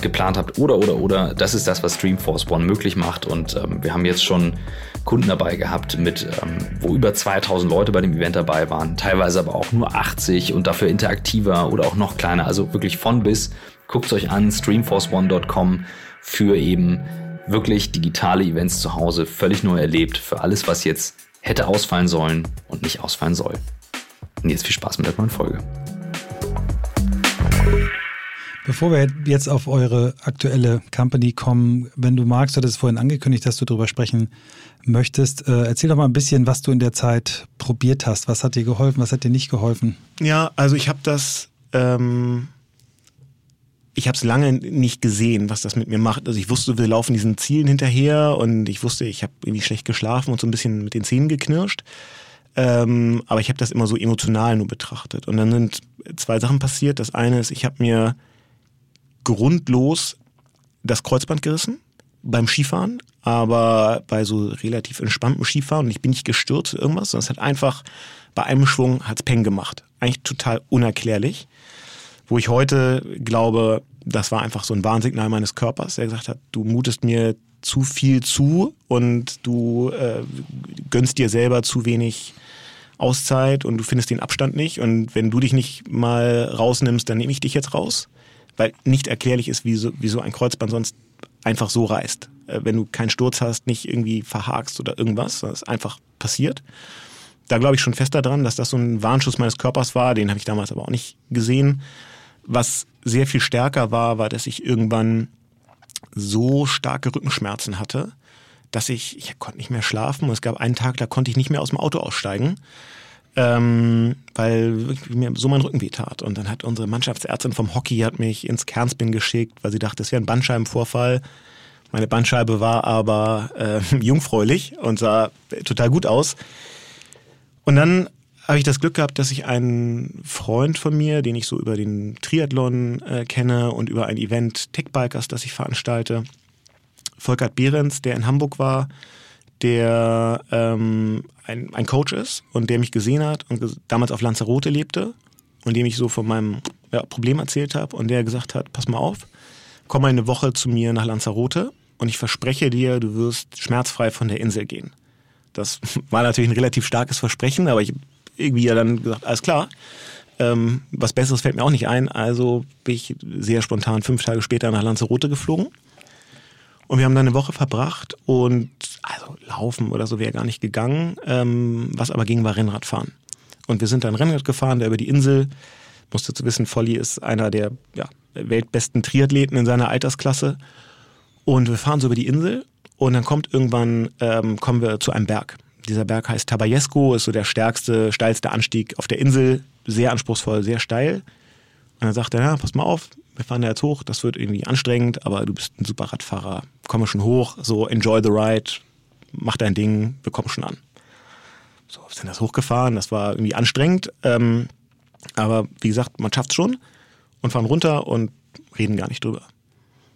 Speaker 2: geplant habt oder oder oder, das ist das, was Streamforce One möglich macht. Und ähm, wir haben jetzt schon Kunden dabei gehabt, mit, ähm, wo über 2000 Leute bei dem Event dabei waren, teilweise aber auch nur 80 und dafür interaktiver oder auch noch kleiner. Also wirklich von bis Guckt euch an, streamforceone.com für eben wirklich digitale Events zu Hause, völlig neu erlebt, für alles, was jetzt hätte ausfallen sollen und nicht ausfallen soll. Und jetzt viel Spaß mit der neuen Folge.
Speaker 3: Bevor wir jetzt auf eure aktuelle Company kommen, wenn du magst, du hattest vorhin angekündigt, dass du darüber sprechen möchtest. Äh, erzähl doch mal ein bisschen, was du in der Zeit probiert hast. Was hat dir geholfen, was hat dir nicht geholfen?
Speaker 1: Ja, also ich habe das ähm, ich habe es lange nicht gesehen, was das mit mir macht. Also ich wusste, wir laufen diesen Zielen hinterher und ich wusste, ich habe irgendwie schlecht geschlafen und so ein bisschen mit den Zähnen geknirscht. Ähm, aber ich habe das immer so emotional nur betrachtet. Und dann sind zwei Sachen passiert. Das eine ist, ich habe mir grundlos das Kreuzband gerissen beim Skifahren, aber bei so relativ entspanntem Skifahren. Und ich bin nicht gestürzt irgendwas, sondern es hat einfach bei einem Schwung hat's Peng gemacht. Eigentlich total unerklärlich wo ich heute glaube, das war einfach so ein Warnsignal meines Körpers, der gesagt hat, du mutest mir zu viel zu und du äh, gönnst dir selber zu wenig Auszeit und du findest den Abstand nicht. Und wenn du dich nicht mal rausnimmst, dann nehme ich dich jetzt raus. Weil nicht erklärlich ist, wieso, wieso ein Kreuzband sonst einfach so reißt. Äh, wenn du keinen Sturz hast, nicht irgendwie verhakst oder irgendwas, das ist einfach passiert. Da glaube ich schon fest daran, dass das so ein Warnschuss meines Körpers war. Den habe ich damals aber auch nicht gesehen. Was sehr viel stärker war, war, dass ich irgendwann so starke Rückenschmerzen hatte, dass ich, ich konnte nicht mehr schlafen. Und es gab einen Tag, da konnte ich nicht mehr aus dem Auto aussteigen, ähm, weil mir so mein Rücken weh tat. Und dann hat unsere Mannschaftsärztin vom Hockey hat mich ins Kernspin geschickt, weil sie dachte, es wäre ein Bandscheibenvorfall. Meine Bandscheibe war aber äh, jungfräulich und sah total gut aus. Und dann habe ich das Glück gehabt, dass ich einen Freund von mir, den ich so über den Triathlon äh, kenne und über ein Event Tech Bikers, das ich veranstalte, Volkert Behrens, der in Hamburg war, der ähm, ein, ein Coach ist und der mich gesehen hat und damals auf Lanzarote lebte und dem ich so von meinem ja, Problem erzählt habe und der gesagt hat, pass mal auf, komm mal eine Woche zu mir nach Lanzarote und ich verspreche dir, du wirst schmerzfrei von der Insel gehen. Das war natürlich ein relativ starkes Versprechen, aber ich irgendwie ja dann gesagt, alles klar. Ähm, was Besseres fällt mir auch nicht ein. Also bin ich sehr spontan fünf Tage später nach Lanzarote geflogen. Und wir haben dann eine Woche verbracht und also laufen oder so wäre gar nicht gegangen. Ähm, was aber ging, war Rennradfahren. Und wir sind dann Rennrad gefahren, der über die Insel. Musste zu wissen, Volli ist einer der ja, weltbesten Triathleten in seiner Altersklasse. Und wir fahren so über die Insel und dann kommt irgendwann, ähm, kommen wir zu einem Berg. Dieser Berg heißt Tabayesco, ist so der stärkste, steilste Anstieg auf der Insel. Sehr anspruchsvoll, sehr steil. Und dann sagt er, ja, pass mal auf, wir fahren da jetzt hoch, das wird irgendwie anstrengend, aber du bist ein super Radfahrer. Komme schon hoch, so enjoy the ride, mach dein Ding, wir kommen schon an. So, wir sind das hochgefahren, das war irgendwie anstrengend. Ähm, aber wie gesagt, man schafft's schon und fahren runter und reden gar nicht drüber.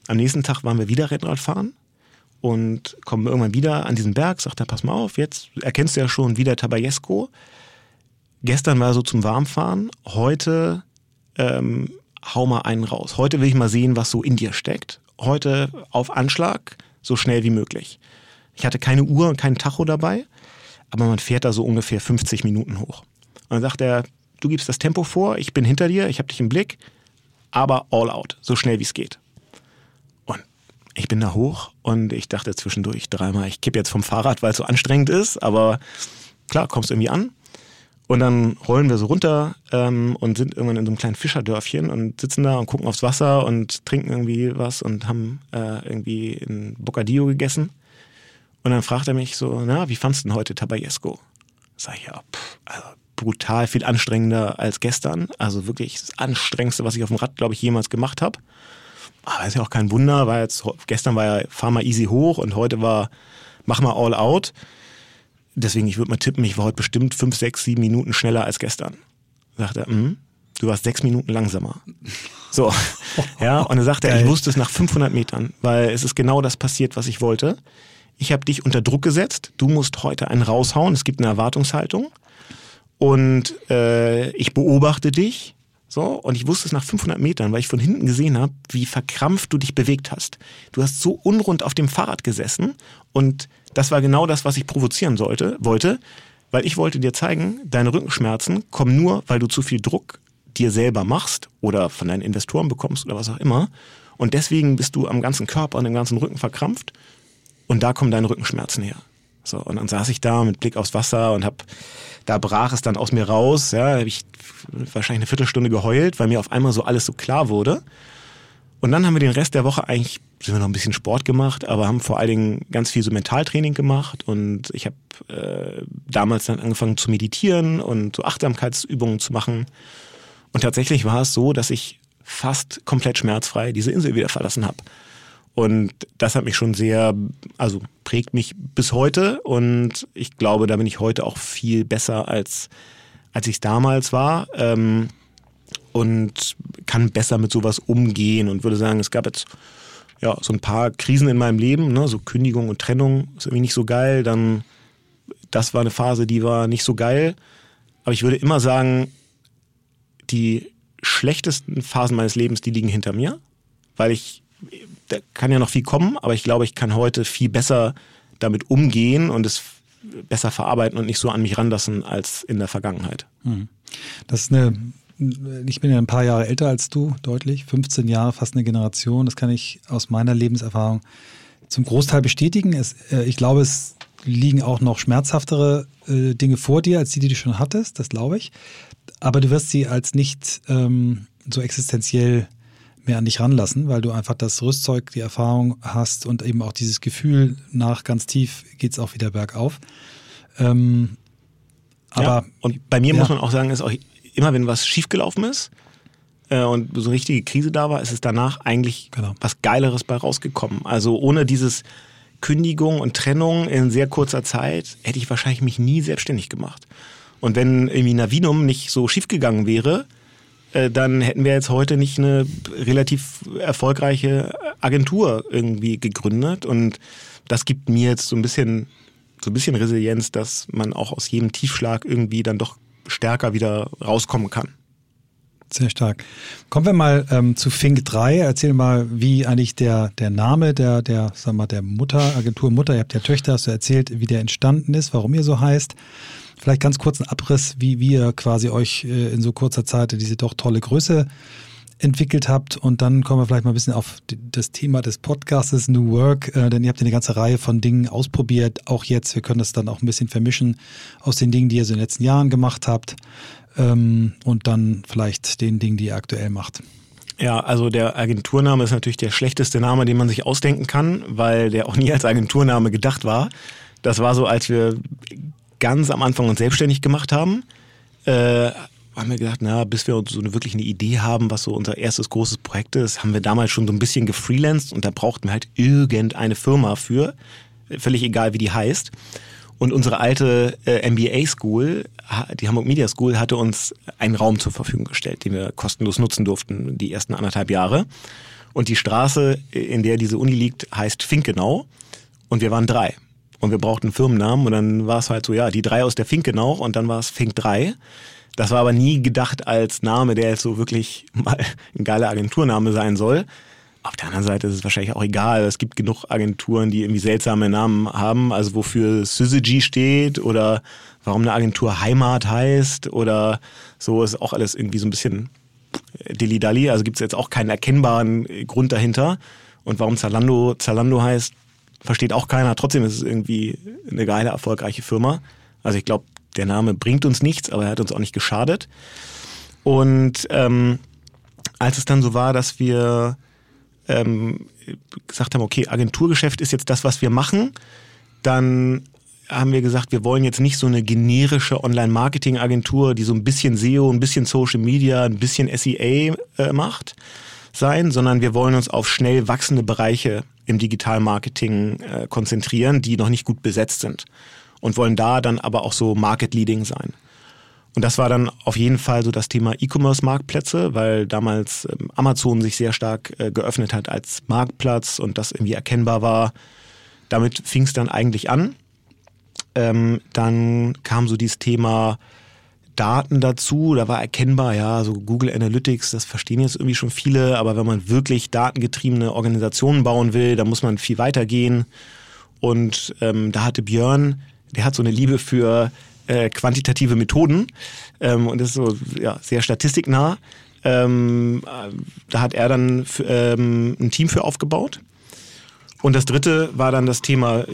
Speaker 1: Am nächsten Tag waren wir wieder Rennradfahren und kommen irgendwann wieder an diesen Berg, sagt er, pass mal auf, jetzt erkennst du ja schon wieder Tabayesco. Gestern war so zum Warmfahren, heute ähm, hau mal einen raus. Heute will ich mal sehen, was so in dir steckt. Heute auf Anschlag, so schnell wie möglich. Ich hatte keine Uhr und keinen Tacho dabei, aber man fährt da so ungefähr 50 Minuten hoch. Und dann sagt er, du gibst das Tempo vor, ich bin hinter dir, ich habe dich im Blick, aber all out, so schnell wie es geht ich bin da hoch und ich dachte zwischendurch dreimal, ich kipp jetzt vom Fahrrad, weil es so anstrengend ist, aber klar, kommst irgendwie an. Und dann rollen wir so runter ähm, und sind irgendwann in so einem kleinen Fischerdörfchen und sitzen da und gucken aufs Wasser und trinken irgendwie was und haben äh, irgendwie ein Bocadillo gegessen. Und dann fragt er mich so, na, wie fandst du denn heute Tabayesco? Sag ich, ja, pff, also brutal viel anstrengender als gestern. Also wirklich das Anstrengendste, was ich auf dem Rad, glaube ich, jemals gemacht habe. Aber ist ja auch kein Wunder, weil jetzt gestern war ja fahr mal easy hoch und heute war mach mal all out. Deswegen, ich würde mal tippen, ich war heute bestimmt fünf, sechs, sieben Minuten schneller als gestern. Sagt er, mm, du warst sechs Minuten langsamer. So, ja, und dann sagt er, ich wusste es nach 500 Metern, weil es ist genau das passiert, was ich wollte. Ich habe dich unter Druck gesetzt, du musst heute einen raushauen, es gibt eine Erwartungshaltung und äh, ich beobachte dich so, und ich wusste es nach 500 Metern, weil ich von hinten gesehen habe, wie verkrampft du dich bewegt hast. Du hast so unrund auf dem Fahrrad gesessen und das war genau das, was ich provozieren sollte, wollte, weil ich wollte dir zeigen, deine Rückenschmerzen kommen nur, weil du zu viel Druck dir selber machst oder von deinen Investoren bekommst oder was auch immer. Und deswegen bist du am ganzen Körper und im ganzen Rücken verkrampft und da kommen deine Rückenschmerzen her. So, und dann saß ich da mit Blick aufs Wasser und hab, da brach es dann aus mir raus. Ja, habe ich wahrscheinlich eine Viertelstunde geheult, weil mir auf einmal so alles so klar wurde. Und dann haben wir den Rest der Woche eigentlich, sind wir noch ein bisschen Sport gemacht, aber haben vor allen Dingen ganz viel so Mentaltraining gemacht. Und ich habe äh, damals dann angefangen zu meditieren und so Achtsamkeitsübungen zu machen. Und tatsächlich war es so, dass ich fast komplett schmerzfrei diese Insel wieder verlassen habe. Und das hat mich schon sehr, also prägt mich bis heute. Und ich glaube, da bin ich heute auch viel besser als, als ich damals war. Ähm, und kann besser mit sowas umgehen und würde sagen, es gab jetzt ja so ein paar Krisen in meinem Leben, ne, so Kündigung und Trennung ist irgendwie nicht so geil. Dann, das war eine Phase, die war nicht so geil. Aber ich würde immer sagen, die schlechtesten Phasen meines Lebens, die liegen hinter mir, weil ich da kann ja noch viel kommen, aber ich glaube, ich kann heute viel besser damit umgehen und es besser verarbeiten und nicht so an mich ranlassen als in der Vergangenheit. Hm.
Speaker 3: Das ist eine, ich bin ja ein paar Jahre älter als du, deutlich, 15 Jahre, fast eine Generation. Das kann ich aus meiner Lebenserfahrung zum Großteil bestätigen. Es, äh, ich glaube, es liegen auch noch schmerzhaftere äh, Dinge vor dir, als die, die du schon hattest, das glaube ich. Aber du wirst sie als nicht ähm, so existenziell mehr an dich ranlassen, weil du einfach das Rüstzeug, die Erfahrung hast und eben auch dieses Gefühl nach ganz tief geht es auch wieder bergauf. Ähm,
Speaker 1: aber ja, und bei mir ja. muss man auch sagen, ist auch immer, wenn was schiefgelaufen ist äh, und so eine richtige Krise da war, ist es danach eigentlich genau. was Geileres bei rausgekommen. Also ohne dieses Kündigung und Trennung in sehr kurzer Zeit hätte ich wahrscheinlich mich nie selbstständig gemacht. Und wenn irgendwie Navinum nicht so schiefgegangen wäre, dann hätten wir jetzt heute nicht eine relativ erfolgreiche Agentur irgendwie gegründet. Und das gibt mir jetzt so ein bisschen, so ein bisschen Resilienz, dass man auch aus jedem Tiefschlag irgendwie dann doch stärker wieder rauskommen kann.
Speaker 3: Sehr stark. Kommen wir mal ähm, zu Fink 3. Erzähl mal, wie eigentlich der, der Name der, der, sag mal, der Mutter, Agentur Mutter, ihr habt ja Töchter, hast du erzählt, wie der entstanden ist, warum ihr so heißt. Vielleicht ganz kurz ein Abriss, wie, ihr quasi euch äh, in so kurzer Zeit diese doch tolle Größe entwickelt habt. Und dann kommen wir vielleicht mal ein bisschen auf das Thema des Podcastes New Work, äh, denn ihr habt eine ganze Reihe von Dingen ausprobiert. Auch jetzt, wir können das dann auch ein bisschen vermischen aus den Dingen, die ihr so in den letzten Jahren gemacht habt ähm, und dann vielleicht den Dingen, die ihr aktuell macht.
Speaker 1: Ja, also der Agenturname ist natürlich der schlechteste Name, den man sich ausdenken kann, weil der auch nie als Agenturname gedacht war. Das war so, als wir ganz am Anfang uns selbstständig gemacht haben, äh, haben wir gedacht, na, bis wir so eine, wirklich eine Idee haben, was so unser erstes großes Projekt ist, haben wir damals schon so ein bisschen gefreelanced und da brauchten wir halt irgendeine Firma für, völlig egal wie die heißt. Und unsere alte äh, MBA School, die Hamburg Media School, hatte uns einen Raum zur Verfügung gestellt, den wir kostenlos nutzen durften, die ersten anderthalb Jahre. Und die Straße, in der diese Uni liegt, heißt Finkenau. Und wir waren drei und wir brauchten Firmennamen und dann war es halt so, ja, die drei aus der Finkenau und dann war es Fink 3. Das war aber nie gedacht als Name, der jetzt so wirklich mal ein geiler Agenturname sein soll. Auf der anderen Seite ist es wahrscheinlich auch egal. Es gibt genug Agenturen, die irgendwie seltsame Namen haben, also wofür Syzygy steht oder warum eine Agentur Heimat heißt oder so ist auch alles irgendwie so ein bisschen Dilly-Dally. Also gibt es jetzt auch keinen erkennbaren Grund dahinter. Und warum Zalando Zalando heißt, versteht auch keiner. Trotzdem ist es irgendwie eine geile, erfolgreiche Firma. Also ich glaube, der Name bringt uns nichts, aber er hat uns auch nicht geschadet. Und ähm, als es dann so war, dass wir ähm, gesagt haben, okay, Agenturgeschäft ist jetzt das, was wir machen, dann haben wir gesagt, wir wollen jetzt nicht so eine generische Online-Marketing-Agentur, die so ein bisschen SEO, ein bisschen Social Media, ein bisschen SEA äh, macht, sein, sondern wir wollen uns auf schnell wachsende Bereiche im Digital-Marketing äh, konzentrieren, die noch nicht gut besetzt sind und wollen da dann aber auch so Market-Leading sein. Und das war dann auf jeden Fall so das Thema E-Commerce-Marktplätze, weil damals ähm, Amazon sich sehr stark äh, geöffnet hat als Marktplatz und das irgendwie erkennbar war. Damit fing es dann eigentlich an. Ähm, dann kam so dieses Thema Daten dazu. Da war erkennbar, ja, so Google Analytics, das verstehen jetzt irgendwie schon viele, aber wenn man wirklich datengetriebene Organisationen bauen will, dann muss man viel weiter gehen. Und ähm, da hatte Björn, der hat so eine Liebe für äh, quantitative Methoden ähm, und ist so ja, sehr statistiknah. Ähm, da hat er dann ähm, ein Team für aufgebaut. Und das dritte war dann das Thema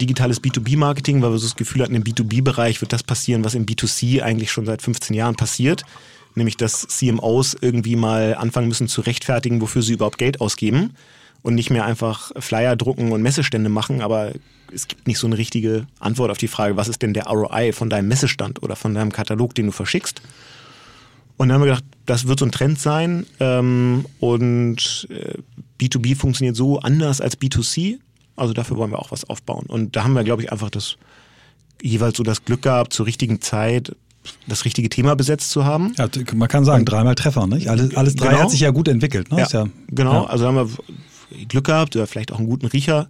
Speaker 1: digitales B2B-Marketing, weil wir so das Gefühl hatten, im B2B-Bereich wird das passieren, was im B2C eigentlich schon seit 15 Jahren passiert. Nämlich, dass CMOs irgendwie mal anfangen müssen zu rechtfertigen, wofür sie überhaupt Geld ausgeben und nicht mehr einfach Flyer drucken und Messestände machen, aber es gibt nicht so eine richtige Antwort auf die Frage, was ist denn der ROI von deinem Messestand oder von deinem Katalog, den du verschickst. Und dann haben wir gedacht, das wird so ein Trend sein ähm, und äh, B2B funktioniert so anders als B2C. Also dafür wollen wir auch was aufbauen. Und da haben wir, glaube ich, einfach das jeweils so das Glück gehabt, zur richtigen Zeit das richtige Thema besetzt zu haben.
Speaker 3: Ja, man kann sagen, dreimal Treffer, nicht? Alles, alles drei genau. hat sich ja gut entwickelt. Ne?
Speaker 1: Ja, ja genau, also haben wir Glück gehabt oder vielleicht auch einen guten Riecher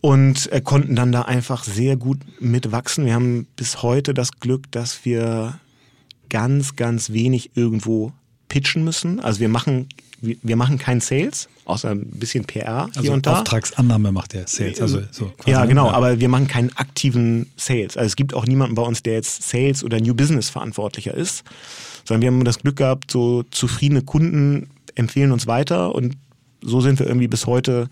Speaker 1: und äh, konnten dann da einfach sehr gut mitwachsen. Wir haben bis heute das Glück, dass wir ganz, ganz wenig irgendwo pitchen müssen. Also wir machen, wir machen keinen Sales, außer ein bisschen PR
Speaker 3: hier also
Speaker 1: und da.
Speaker 3: Auftragsannahme macht der Sales. Also
Speaker 1: so ja, ne? genau, ja. aber wir machen keinen aktiven Sales. Also es gibt auch niemanden bei uns, der jetzt Sales oder New Business Verantwortlicher ist, sondern wir haben das Glück gehabt, so zufriedene Kunden empfehlen uns weiter und so sind wir irgendwie bis heute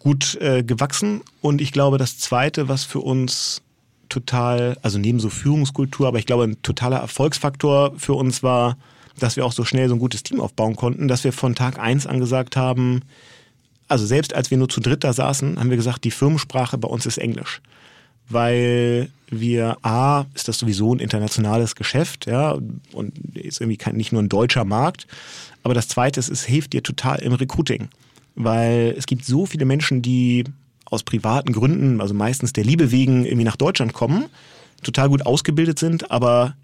Speaker 1: gut äh, gewachsen. Und ich glaube, das Zweite, was für uns total, also neben so Führungskultur, aber ich glaube, ein totaler Erfolgsfaktor für uns war, dass wir auch so schnell so ein gutes Team aufbauen konnten, dass wir von Tag eins an gesagt haben, also selbst als wir nur zu dritt da saßen, haben wir gesagt, die Firmensprache bei uns ist Englisch. Weil wir, A, ist das sowieso ein internationales Geschäft, ja, und ist irgendwie kein, nicht nur ein deutscher Markt. Aber das zweite ist, es hilft dir total im Recruiting. Weil es gibt so viele Menschen, die aus privaten Gründen, also meistens der Liebe wegen, irgendwie nach Deutschland kommen, total gut ausgebildet sind, aber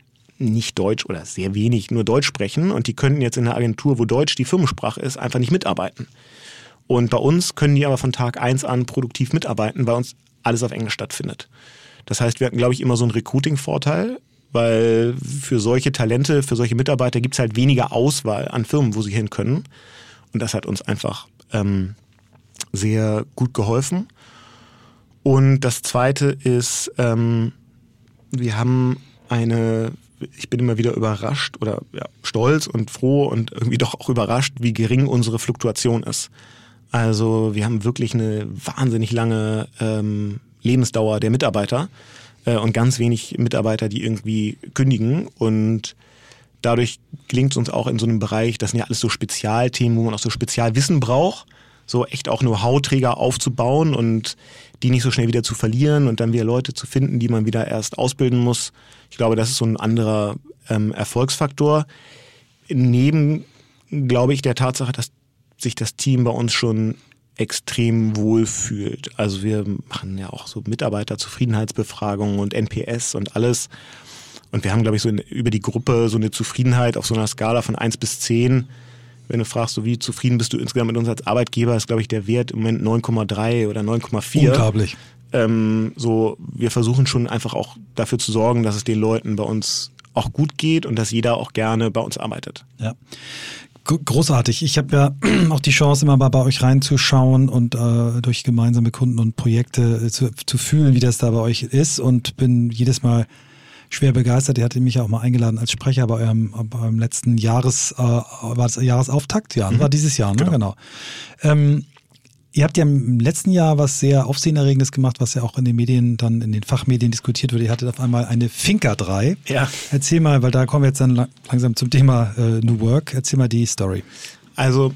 Speaker 1: nicht Deutsch oder sehr wenig nur Deutsch sprechen und die könnten jetzt in einer Agentur, wo Deutsch die Firmensprache ist, einfach nicht mitarbeiten. Und bei uns können die aber von Tag eins an produktiv mitarbeiten, weil uns alles auf Englisch stattfindet. Das heißt, wir hatten, glaube ich, immer so einen Recruiting-Vorteil, weil für solche Talente, für solche Mitarbeiter gibt es halt weniger Auswahl an Firmen, wo sie hin können. Und das hat uns einfach ähm, sehr gut geholfen. Und das Zweite ist, ähm, wir haben eine, ich bin immer wieder überrascht oder ja, stolz und froh und irgendwie doch auch überrascht, wie gering unsere Fluktuation ist. Also wir haben wirklich eine wahnsinnig lange ähm, Lebensdauer der Mitarbeiter äh, und ganz wenig Mitarbeiter, die irgendwie kündigen. Und dadurch gelingt es uns auch in so einem Bereich, das sind ja alles so Spezialthemen, wo man auch so Spezialwissen braucht, so echt auch Know-how-Träger aufzubauen und die nicht so schnell wieder zu verlieren und dann wieder Leute zu finden, die man wieder erst ausbilden muss. Ich glaube, das ist so ein anderer ähm, Erfolgsfaktor. Neben, glaube ich, der Tatsache, dass sich das Team bei uns schon extrem wohl fühlt. Also wir machen ja auch so Mitarbeiterzufriedenheitsbefragungen und NPS und alles. Und wir haben, glaube ich, so in, über die Gruppe so eine Zufriedenheit auf so einer Skala von eins bis zehn. Wenn du fragst, so wie zufrieden bist du insgesamt mit uns als Arbeitgeber, ist, glaube ich, der Wert im Moment 9,3 oder 9,4.
Speaker 3: Unglaublich.
Speaker 1: Ähm, so, wir versuchen schon einfach auch dafür zu sorgen, dass es den Leuten bei uns auch gut geht und dass jeder auch gerne bei uns arbeitet.
Speaker 3: Ja. Großartig. Ich habe ja auch die Chance, immer mal bei euch reinzuschauen und äh, durch gemeinsame Kunden und Projekte zu, zu fühlen, wie das da bei euch ist und bin jedes Mal schwer begeistert. Ihr hattet mich ja auch mal eingeladen als Sprecher bei eurem, bei eurem letzten Jahres, äh, war das Jahresauftakt? Ja, mhm. war dieses Jahr, ne? Genau. genau. Ähm, Ihr habt ja im letzten Jahr was sehr Aufsehenerregendes gemacht, was ja auch in den Medien, dann in den Fachmedien diskutiert wurde. Ihr hattet auf einmal eine Finca 3.
Speaker 1: Ja.
Speaker 3: Erzähl mal, weil da kommen wir jetzt dann langsam zum Thema äh, New Work. Erzähl mal die Story.
Speaker 1: Also,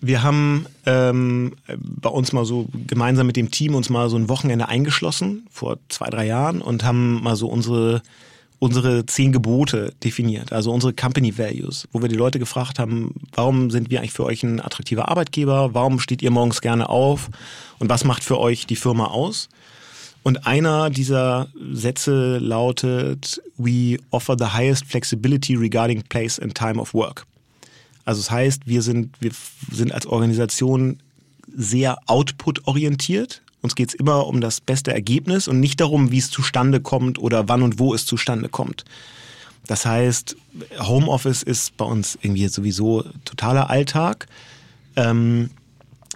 Speaker 1: Wir haben ähm, bei uns mal so gemeinsam mit dem Team uns mal so ein Wochenende eingeschlossen vor zwei, drei Jahren und haben mal so unsere unsere zehn Gebote definiert, also unsere Company Values, wo wir die Leute gefragt haben, warum sind wir eigentlich für euch ein attraktiver Arbeitgeber, warum steht ihr morgens gerne auf und was macht für euch die Firma aus? Und einer dieser Sätze lautet, we offer the highest flexibility regarding place and time of work. Also das heißt, wir sind, wir sind als Organisation sehr output-orientiert. Uns geht es immer um das beste Ergebnis und nicht darum, wie es zustande kommt oder wann und wo es zustande kommt. Das heißt, Homeoffice ist bei uns irgendwie sowieso totaler Alltag. Ähm,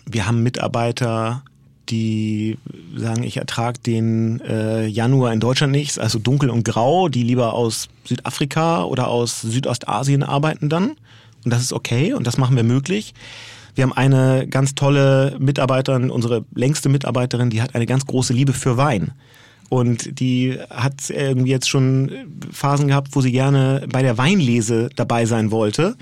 Speaker 1: wir haben Mitarbeiter, die sagen, ich ertrage den äh, Januar in Deutschland nicht, also dunkel und grau, die lieber aus Südafrika oder aus Südostasien arbeiten dann. Und das ist okay und das machen wir möglich. Wir haben eine ganz tolle Mitarbeiterin, unsere längste Mitarbeiterin, die hat eine ganz große Liebe für Wein. Und die hat irgendwie jetzt schon Phasen gehabt, wo sie gerne bei der Weinlese dabei sein wollte.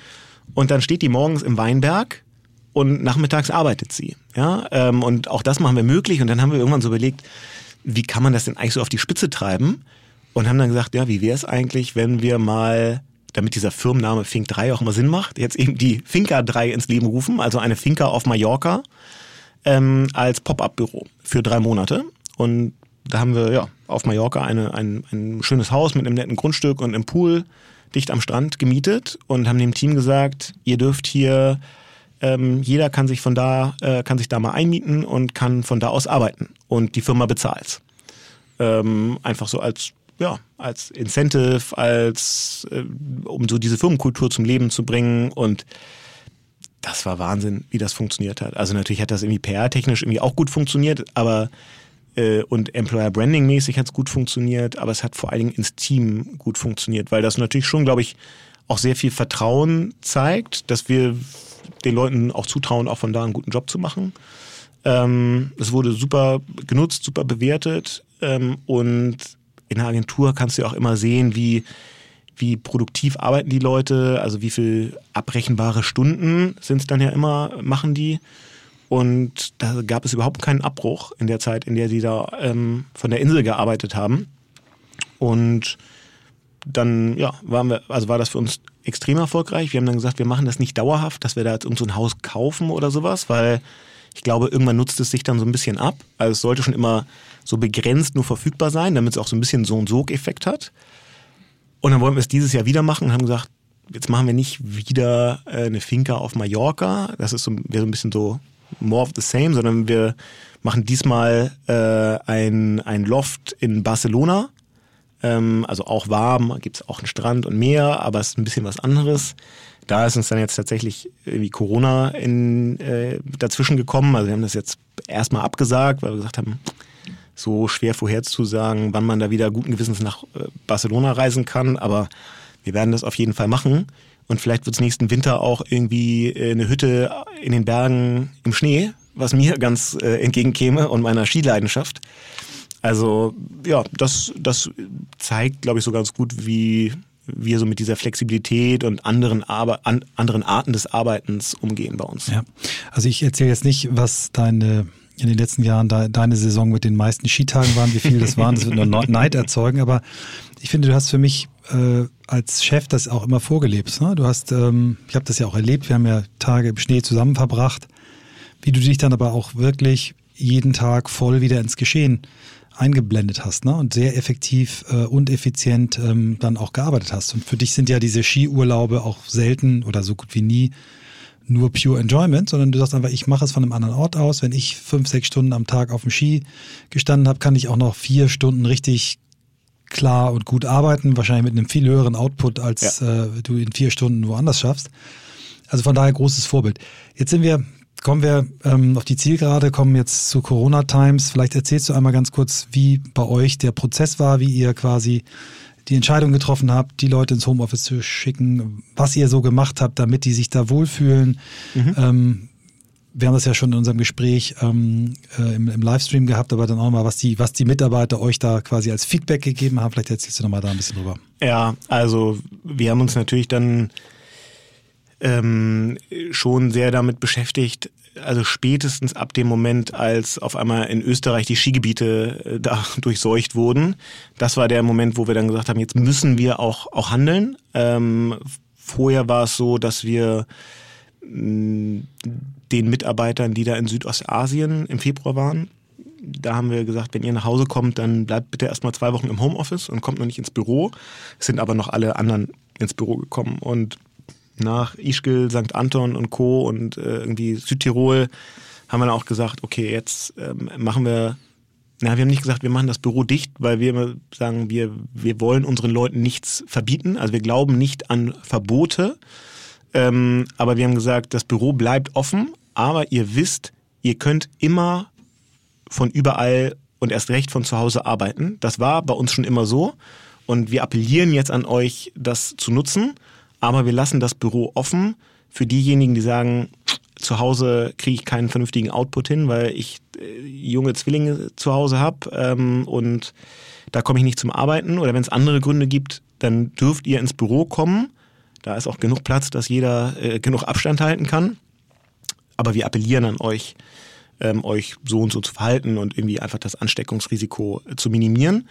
Speaker 1: Und dann steht die morgens im Weinberg und nachmittags arbeitet sie. Ja, ähm, und auch das machen wir möglich. Und dann haben wir irgendwann so überlegt, wie kann man das denn eigentlich so auf die Spitze treiben? Und haben dann gesagt, ja, wie wäre es eigentlich, wenn wir mal damit dieser Firmenname Fink 3 auch immer Sinn macht, jetzt eben die Finca 3 ins Leben rufen, also eine Finca auf Mallorca ähm, als Pop-up-Büro für drei Monate. Und da haben wir ja auf Mallorca eine, ein, ein schönes Haus mit einem netten Grundstück und einem Pool dicht am Strand gemietet und haben dem Team gesagt, ihr dürft hier, ähm, jeder kann sich von da, äh, kann sich da mal einmieten und kann von da aus arbeiten und die Firma bezahlt. Ähm, einfach so als ja, als Incentive, als äh, um so diese Firmenkultur zum Leben zu bringen und das war Wahnsinn, wie das funktioniert hat. Also natürlich hat das irgendwie PR-technisch irgendwie auch gut funktioniert, aber äh, und Employer Branding mäßig hat es gut funktioniert, aber es hat vor allen Dingen ins Team gut funktioniert, weil das natürlich schon, glaube ich, auch sehr viel Vertrauen zeigt, dass wir den Leuten auch zutrauen, auch von da einen guten Job zu machen. Ähm, es wurde super genutzt, super bewertet ähm, und in der Agentur kannst du auch immer sehen, wie, wie produktiv arbeiten die Leute, also wie viel abrechenbare Stunden sind es dann ja immer, machen die. Und da gab es überhaupt keinen Abbruch in der Zeit, in der sie da ähm, von der Insel gearbeitet haben. Und dann, ja, waren wir, also war das für uns extrem erfolgreich. Wir haben dann gesagt, wir machen das nicht dauerhaft, dass wir da jetzt irgend so ein Haus kaufen oder sowas, weil ich glaube, irgendwann nutzt es sich dann so ein bisschen ab. Also es sollte schon immer so begrenzt nur verfügbar sein, damit es auch so ein bisschen so einen Sog-Effekt hat. Und dann wollen wir es dieses Jahr wieder machen und haben gesagt, jetzt machen wir nicht wieder äh, eine Finca auf Mallorca. Das ist so, wäre so ein bisschen so more of the same, sondern wir machen diesmal äh, ein, ein Loft in Barcelona. Ähm, also auch warm, gibt es auch einen Strand und Meer, aber es ist ein bisschen was anderes. Da ist uns dann jetzt tatsächlich irgendwie Corona in, äh, dazwischen gekommen. Also wir haben das jetzt erstmal abgesagt, weil wir gesagt haben, so schwer vorherzusagen, wann man da wieder guten Gewissens nach äh, Barcelona reisen kann. Aber wir werden das auf jeden Fall machen. Und vielleicht wird es nächsten Winter auch irgendwie äh, eine Hütte in den Bergen im Schnee, was mir ganz äh, entgegenkäme und meiner Skileidenschaft. Also ja, das, das zeigt, glaube ich, so ganz gut, wie wir so mit dieser Flexibilität und anderen, Arbe an, anderen Arten des Arbeitens umgehen bei uns.
Speaker 3: Ja, also ich erzähle jetzt nicht, was deine in den letzten Jahren de, deine Saison mit den meisten Skitagen waren, wie viele das waren, das wird nur Neid erzeugen, aber ich finde, du hast für mich äh, als Chef das auch immer vorgelebt. Ne? Du hast, ähm, ich habe das ja auch erlebt, wir haben ja Tage im Schnee zusammen verbracht, wie du dich dann aber auch wirklich jeden Tag voll wieder ins Geschehen eingeblendet hast ne? und sehr effektiv äh, und effizient ähm, dann auch gearbeitet hast. Und für dich sind ja diese Skiurlaube auch selten oder so gut wie nie nur pure Enjoyment, sondern du sagst einfach, ich mache es von einem anderen Ort aus. Wenn ich fünf, sechs Stunden am Tag auf dem Ski gestanden habe, kann ich auch noch vier Stunden richtig klar und gut arbeiten, wahrscheinlich mit einem viel höheren Output, als ja. äh, du in vier Stunden woanders schaffst. Also von daher großes Vorbild. Jetzt sind wir, kommen wir ähm, auf die Zielgerade, kommen jetzt zu Corona Times. Vielleicht erzählst du einmal ganz kurz, wie bei euch der Prozess war, wie ihr quasi die Entscheidung getroffen habt, die Leute ins Homeoffice zu schicken, was ihr so gemacht habt, damit die sich da wohlfühlen. Mhm. Ähm, wir haben das ja schon in unserem Gespräch ähm, äh, im, im, Livestream gehabt, aber dann auch mal, was die, was die Mitarbeiter euch da quasi als Feedback gegeben haben. Vielleicht erzählst du nochmal da ein bisschen drüber.
Speaker 1: Ja, also wir haben uns natürlich dann ähm, schon sehr damit beschäftigt, also spätestens ab dem Moment, als auf einmal in Österreich die Skigebiete äh, da durchseucht wurden, das war der Moment, wo wir dann gesagt haben, jetzt müssen wir auch, auch handeln. Ähm, vorher war es so, dass wir mh, den Mitarbeitern, die da in Südostasien im Februar waren, da haben wir gesagt, wenn ihr nach Hause kommt, dann bleibt bitte erstmal zwei Wochen im Homeoffice und kommt noch nicht ins Büro. Es sind aber noch alle anderen ins Büro gekommen. Und nach Ischgl, St. Anton und Co. und äh, irgendwie Südtirol haben wir dann auch gesagt, okay, jetzt ähm, machen wir, na, wir haben nicht gesagt, wir machen das Büro dicht, weil wir sagen, wir, wir wollen unseren Leuten nichts verbieten. Also wir glauben nicht an Verbote. Ähm, aber wir haben gesagt, das Büro bleibt offen, aber ihr wisst, ihr könnt immer von überall und erst recht von zu Hause arbeiten. Das war bei uns schon immer so. Und wir appellieren jetzt an euch, das zu nutzen. Aber wir lassen das Büro offen für diejenigen, die sagen, zu Hause kriege ich keinen vernünftigen Output hin, weil ich äh, junge Zwillinge zu Hause habe ähm, und da komme ich nicht zum Arbeiten. Oder wenn es andere Gründe gibt, dann dürft ihr ins Büro kommen. Da ist auch genug Platz, dass jeder äh, genug Abstand halten kann. Aber wir appellieren an euch, ähm, euch so und so zu verhalten und irgendwie einfach das Ansteckungsrisiko äh, zu minimieren.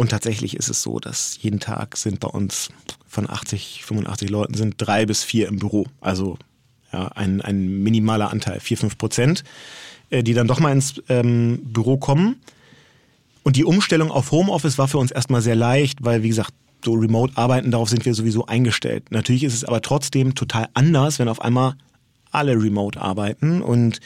Speaker 1: Und tatsächlich ist es so, dass jeden Tag sind bei uns von 80, 85 Leuten sind drei bis vier im Büro. Also ja, ein, ein minimaler Anteil, vier, fünf Prozent, äh, die dann doch mal ins ähm, Büro kommen. Und die Umstellung auf Homeoffice war für uns erstmal sehr leicht, weil, wie gesagt, so Remote-Arbeiten, darauf sind wir sowieso eingestellt. Natürlich ist es aber trotzdem total anders, wenn auf einmal alle Remote arbeiten. Und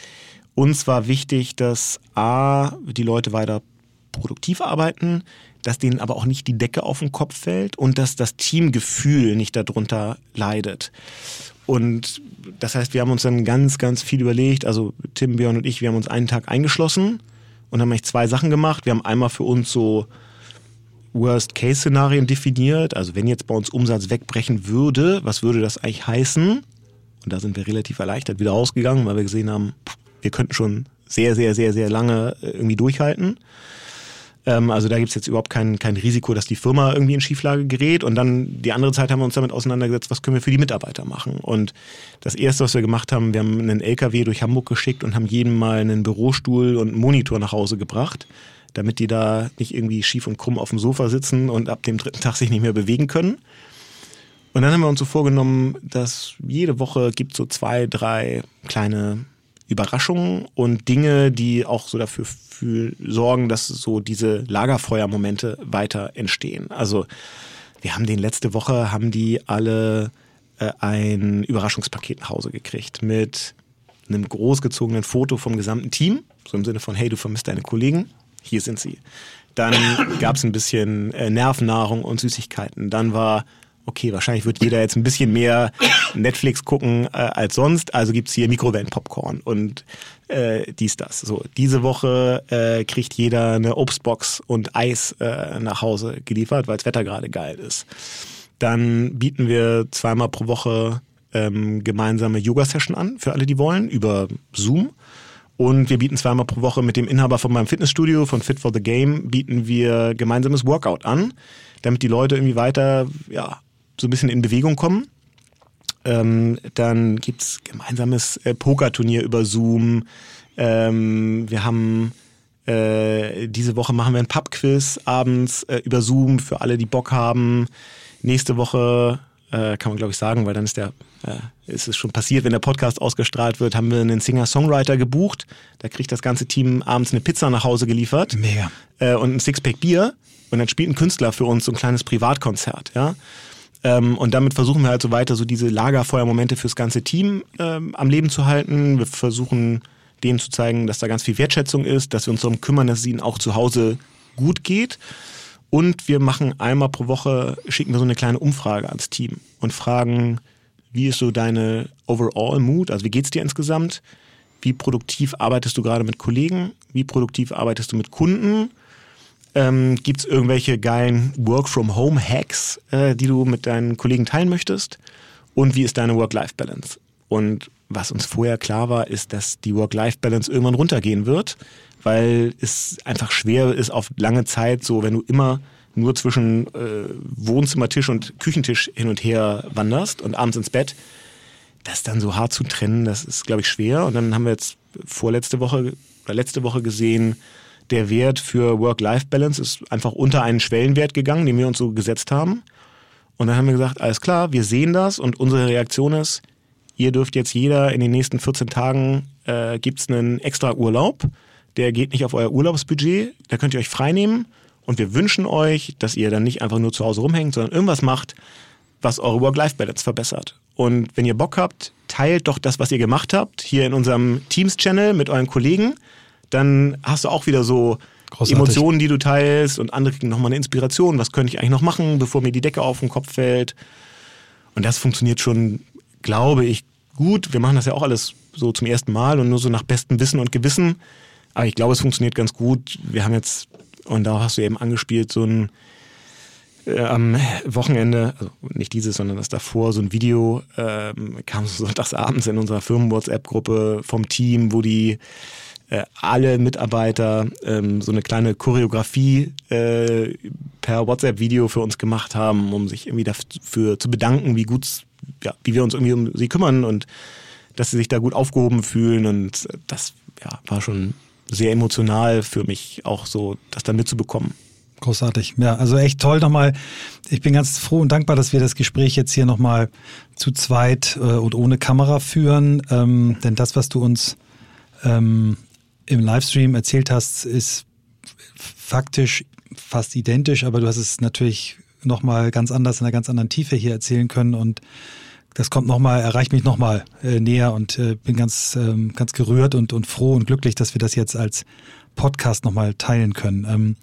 Speaker 1: uns war wichtig, dass A, die Leute weiter produktiv arbeiten, dass denen aber auch nicht die Decke auf den Kopf fällt und dass das Teamgefühl nicht darunter leidet. Und das heißt, wir haben uns dann ganz, ganz viel überlegt. Also Tim, Björn und ich, wir haben uns einen Tag eingeschlossen und haben eigentlich zwei Sachen gemacht. Wir haben einmal für uns so Worst-Case-Szenarien definiert. Also wenn jetzt bei uns Umsatz wegbrechen würde, was würde das eigentlich heißen? Und da sind wir relativ erleichtert wieder rausgegangen, weil wir gesehen haben, wir könnten schon sehr, sehr, sehr, sehr lange äh, irgendwie durchhalten. Ähm, also da gibt es jetzt überhaupt kein, kein Risiko, dass die Firma irgendwie in Schieflage gerät. Und dann die andere Zeit haben wir uns damit auseinandergesetzt, was können wir für die Mitarbeiter machen. Und das Erste, was wir gemacht haben, wir haben einen LKW durch Hamburg geschickt und haben jedem mal einen Bürostuhl und einen Monitor nach Hause gebracht, damit die da nicht irgendwie schief und krumm auf dem Sofa sitzen und ab dem dritten Tag sich nicht mehr bewegen können. Und dann haben wir uns so vorgenommen, dass jede Woche gibt so zwei, drei kleine Überraschungen und Dinge, die auch so dafür für, sorgen, dass so diese Lagerfeuermomente weiter entstehen. Also wir haben den letzte Woche, haben die alle äh, ein Überraschungspaket nach Hause gekriegt mit einem großgezogenen Foto vom gesamten Team, so im Sinne von, hey, du vermisst deine Kollegen, hier sind sie. Dann gab es ein bisschen äh, Nervennahrung und Süßigkeiten. Dann war okay, wahrscheinlich wird jeder jetzt ein bisschen mehr Netflix gucken äh, als sonst, also gibt's hier Mikrowellen-Popcorn und äh, dies, das. So, diese Woche äh, kriegt jeder eine Obstbox und Eis äh, nach Hause geliefert, weil das Wetter gerade geil ist. Dann bieten wir zweimal pro Woche ähm, gemeinsame Yoga-Session an, für alle, die wollen, über Zoom. Und wir bieten zweimal pro Woche mit dem Inhaber von meinem Fitnessstudio, von Fit for the Game, bieten wir gemeinsames Workout an, damit die Leute irgendwie weiter ja, so ein bisschen in Bewegung kommen. Ähm, dann gibt's gemeinsames äh, Pokerturnier über Zoom. Ähm, wir haben äh, diese Woche machen wir ein Pubquiz abends äh, über Zoom für alle, die Bock haben. Nächste Woche äh, kann man glaube ich sagen, weil dann ist der äh, ist es schon passiert, wenn der Podcast ausgestrahlt wird, haben wir einen Singer-Songwriter gebucht. Da kriegt das ganze Team abends eine Pizza nach Hause geliefert.
Speaker 3: Mega.
Speaker 1: Äh, und ein Sixpack Bier. Und dann spielt ein Künstler für uns so ein kleines Privatkonzert, ja. Ähm, und damit versuchen wir halt so weiter so diese Lagerfeuermomente fürs ganze Team ähm, am Leben zu halten. Wir versuchen denen zu zeigen, dass da ganz viel Wertschätzung ist, dass wir uns darum kümmern, dass es ihnen auch zu Hause gut geht. Und wir machen einmal pro Woche, schicken wir so eine kleine Umfrage ans Team und fragen, wie ist so deine overall Mood? Also wie geht's dir insgesamt? Wie produktiv arbeitest du gerade mit Kollegen? Wie produktiv arbeitest du mit Kunden? Ähm, Gibt es irgendwelche geilen Work-from-Home-Hacks, äh, die du mit deinen Kollegen teilen möchtest? Und wie ist deine Work-Life-Balance? Und was uns vorher klar war, ist, dass die Work-Life-Balance irgendwann runtergehen wird, weil es einfach schwer ist auf lange Zeit, so wenn du immer nur zwischen äh, Wohnzimmertisch und Küchentisch hin und her wanderst und abends ins Bett, das dann so hart zu trennen, das ist, glaube ich, schwer. Und dann haben wir jetzt vorletzte Woche oder letzte Woche gesehen, der Wert für Work-Life-Balance ist einfach unter einen Schwellenwert gegangen, den wir uns so gesetzt haben. Und dann haben wir gesagt, alles klar, wir sehen das und unsere Reaktion ist, ihr dürft jetzt jeder in den nächsten 14 Tagen, äh, gibt einen extra Urlaub. Der geht nicht auf euer Urlaubsbudget, da könnt ihr euch freinehmen. Und wir wünschen euch, dass ihr dann nicht einfach nur zu Hause rumhängt, sondern irgendwas macht, was eure Work-Life-Balance verbessert. Und wenn ihr Bock habt, teilt doch das, was ihr gemacht habt, hier in unserem Teams-Channel mit euren Kollegen. Dann hast du auch wieder so Großartig. Emotionen, die du teilst und andere kriegen nochmal eine Inspiration. Was könnte ich eigentlich noch machen, bevor mir die Decke auf den Kopf fällt? Und das funktioniert schon, glaube ich, gut. Wir machen das ja auch alles so zum ersten Mal und nur so nach bestem Wissen und Gewissen. Aber ich glaube, es funktioniert ganz gut. Wir haben jetzt, und da hast du eben angespielt, so ein äh, am Wochenende, also nicht dieses, sondern das davor, so ein Video ähm, kam so sonntagsabends in unserer Firmen-WhatsApp-Gruppe vom Team, wo die alle Mitarbeiter ähm, so eine kleine Choreografie äh, per WhatsApp-Video für uns gemacht haben, um sich irgendwie dafür zu bedanken, wie gut, ja, wie wir uns irgendwie um sie kümmern und dass sie sich da gut aufgehoben fühlen. Und das ja, war schon sehr emotional für mich, auch so das dann mitzubekommen.
Speaker 3: Großartig. Ja, also echt toll nochmal. Ich bin ganz froh und dankbar, dass wir das Gespräch jetzt hier nochmal zu zweit äh, und ohne Kamera führen. Ähm, denn das, was du uns ähm, im Livestream erzählt hast, ist faktisch fast identisch, aber du hast es natürlich nochmal ganz anders in einer ganz anderen Tiefe hier erzählen können und das kommt nochmal, erreicht mich nochmal äh, näher und äh, bin ganz, ähm, ganz gerührt und, und froh und glücklich, dass wir das jetzt als Podcast nochmal teilen können. Ähm,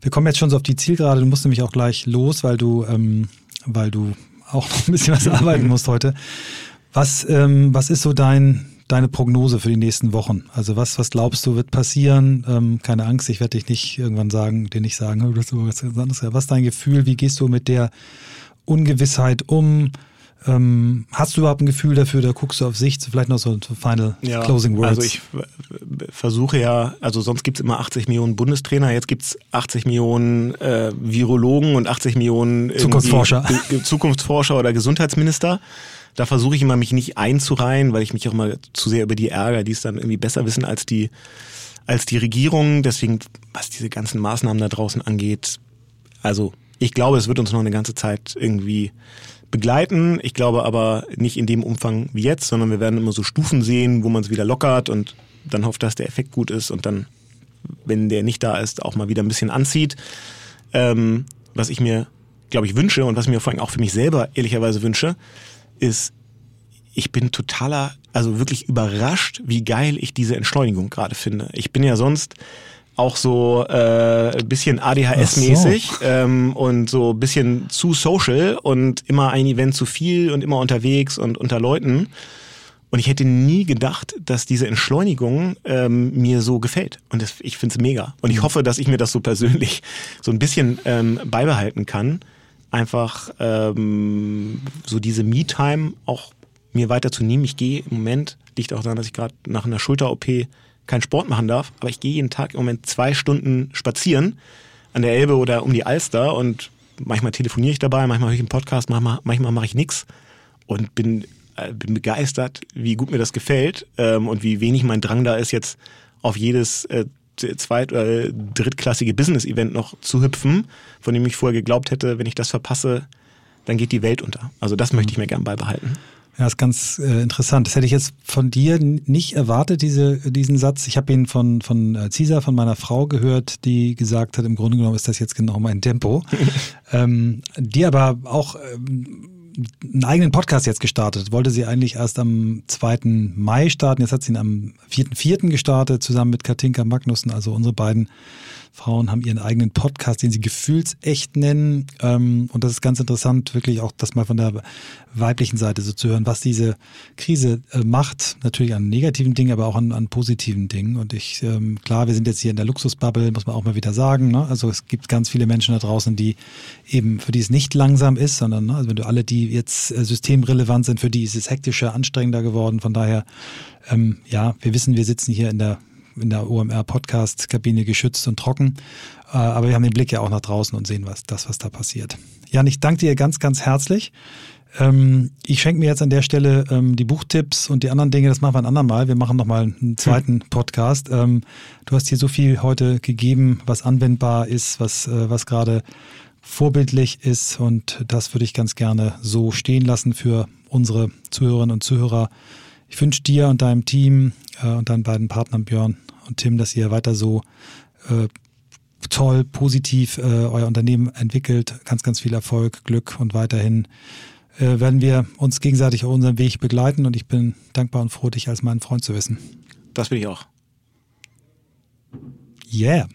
Speaker 3: wir kommen jetzt schon so auf die Zielgerade. Du musst nämlich auch gleich los, weil du, ähm, weil du auch noch ein bisschen was arbeiten musst heute. Was, ähm, was ist so dein, deine Prognose für die nächsten Wochen? Also was, was glaubst du wird passieren? Ähm, keine Angst, ich werde dich nicht irgendwann sagen, dir nicht sagen, das ist was anderes. Was ist dein Gefühl? Wie gehst du mit der Ungewissheit um? Ähm, hast du überhaupt ein Gefühl dafür, da guckst du auf sich, vielleicht noch so Final ja, Closing Words?
Speaker 1: Also ich versuche ja, also sonst gibt es immer 80 Millionen Bundestrainer, jetzt gibt es 80 Millionen äh, Virologen und 80 Millionen
Speaker 3: Zukunftsforscher.
Speaker 1: Zukunftsforscher oder Gesundheitsminister. Da versuche ich immer, mich nicht einzureihen, weil ich mich auch mal zu sehr über die ärgere, die es dann irgendwie besser wissen als die, als die Regierung. Deswegen, was diese ganzen Maßnahmen da draußen angeht, also ich glaube, es wird uns noch eine ganze Zeit irgendwie begleiten. Ich glaube aber nicht in dem Umfang wie jetzt, sondern wir werden immer so Stufen sehen, wo man es wieder lockert und dann hofft, dass der Effekt gut ist und dann, wenn der nicht da ist, auch mal wieder ein bisschen anzieht. Ähm, was ich mir, glaube ich, wünsche und was ich mir vor allem auch für mich selber ehrlicherweise wünsche, ist, ich bin totaler, also wirklich überrascht, wie geil ich diese Entschleunigung gerade finde. Ich bin ja sonst auch so äh, ein bisschen ADHS-mäßig so. ähm, und so ein bisschen zu social und immer ein Event zu viel und immer unterwegs und unter Leuten. Und ich hätte nie gedacht, dass diese Entschleunigung ähm, mir so gefällt. Und das, ich finde es mega. Und ich mhm. hoffe, dass ich mir das so persönlich so ein bisschen ähm, beibehalten kann einfach ähm, so diese Me-Time auch mir weiterzunehmen. Ich gehe im Moment, liegt auch daran, dass ich gerade nach einer Schulter-OP keinen Sport machen darf, aber ich gehe jeden Tag im Moment zwei Stunden spazieren an der Elbe oder um die Alster und manchmal telefoniere ich dabei, manchmal höre ich einen Podcast, manchmal, manchmal mache ich nichts und bin, äh, bin begeistert, wie gut mir das gefällt ähm, und wie wenig mein Drang da ist, jetzt auf jedes äh, zweit- oder drittklassige Business-Event noch zu hüpfen, von dem ich vorher geglaubt hätte, wenn ich das verpasse, dann geht die Welt unter. Also das möchte ich mir gern beibehalten.
Speaker 3: Ja, ist ganz äh, interessant. Das hätte ich jetzt von dir nicht erwartet, diese, diesen Satz. Ich habe ihn von, von äh, Cesar, von meiner Frau gehört, die gesagt hat, im Grunde genommen ist das jetzt genau mein Tempo. ähm, die aber auch ähm, einen eigenen Podcast jetzt gestartet. Wollte sie eigentlich erst am 2. Mai starten. Jetzt hat sie ihn am 4.4. gestartet, zusammen mit Katinka Magnussen, also unsere beiden Frauen haben ihren eigenen Podcast, den sie gefühlsecht nennen. Ähm, und das ist ganz interessant, wirklich auch das mal von der weiblichen Seite so zu hören, was diese Krise äh, macht. Natürlich an negativen Dingen, aber auch an, an positiven Dingen. Und ich, ähm, klar, wir sind jetzt hier in der Luxusbubble, muss man auch mal wieder sagen. Ne? Also es gibt ganz viele Menschen da draußen, die eben, für die es nicht langsam ist, sondern, ne? also wenn du alle, die jetzt äh, systemrelevant sind, für die ist es hektischer, anstrengender geworden. Von daher, ähm, ja, wir wissen, wir sitzen hier in der in der OMR-Podcast-Kabine geschützt und trocken. Äh, aber wir haben den Blick ja auch nach draußen und sehen was, das, was da passiert. Jan, ich danke dir ganz, ganz herzlich. Ähm, ich schenke mir jetzt an der Stelle ähm, die Buchtipps und die anderen Dinge, das machen wir ein andermal. Wir machen nochmal einen zweiten hm. Podcast. Ähm, du hast hier so viel heute gegeben, was anwendbar ist, was, äh, was gerade vorbildlich ist und das würde ich ganz gerne so stehen lassen für unsere Zuhörerinnen und Zuhörer. Ich wünsche dir und deinem Team äh, und deinen beiden Partnern Björn und Tim, dass ihr weiter so äh, toll, positiv äh, euer Unternehmen entwickelt. Ganz, ganz viel Erfolg, Glück und weiterhin äh, werden wir uns gegenseitig auf unserem Weg begleiten und ich bin dankbar und froh, dich als meinen Freund zu wissen.
Speaker 1: Das bin ich auch.
Speaker 3: Yeah.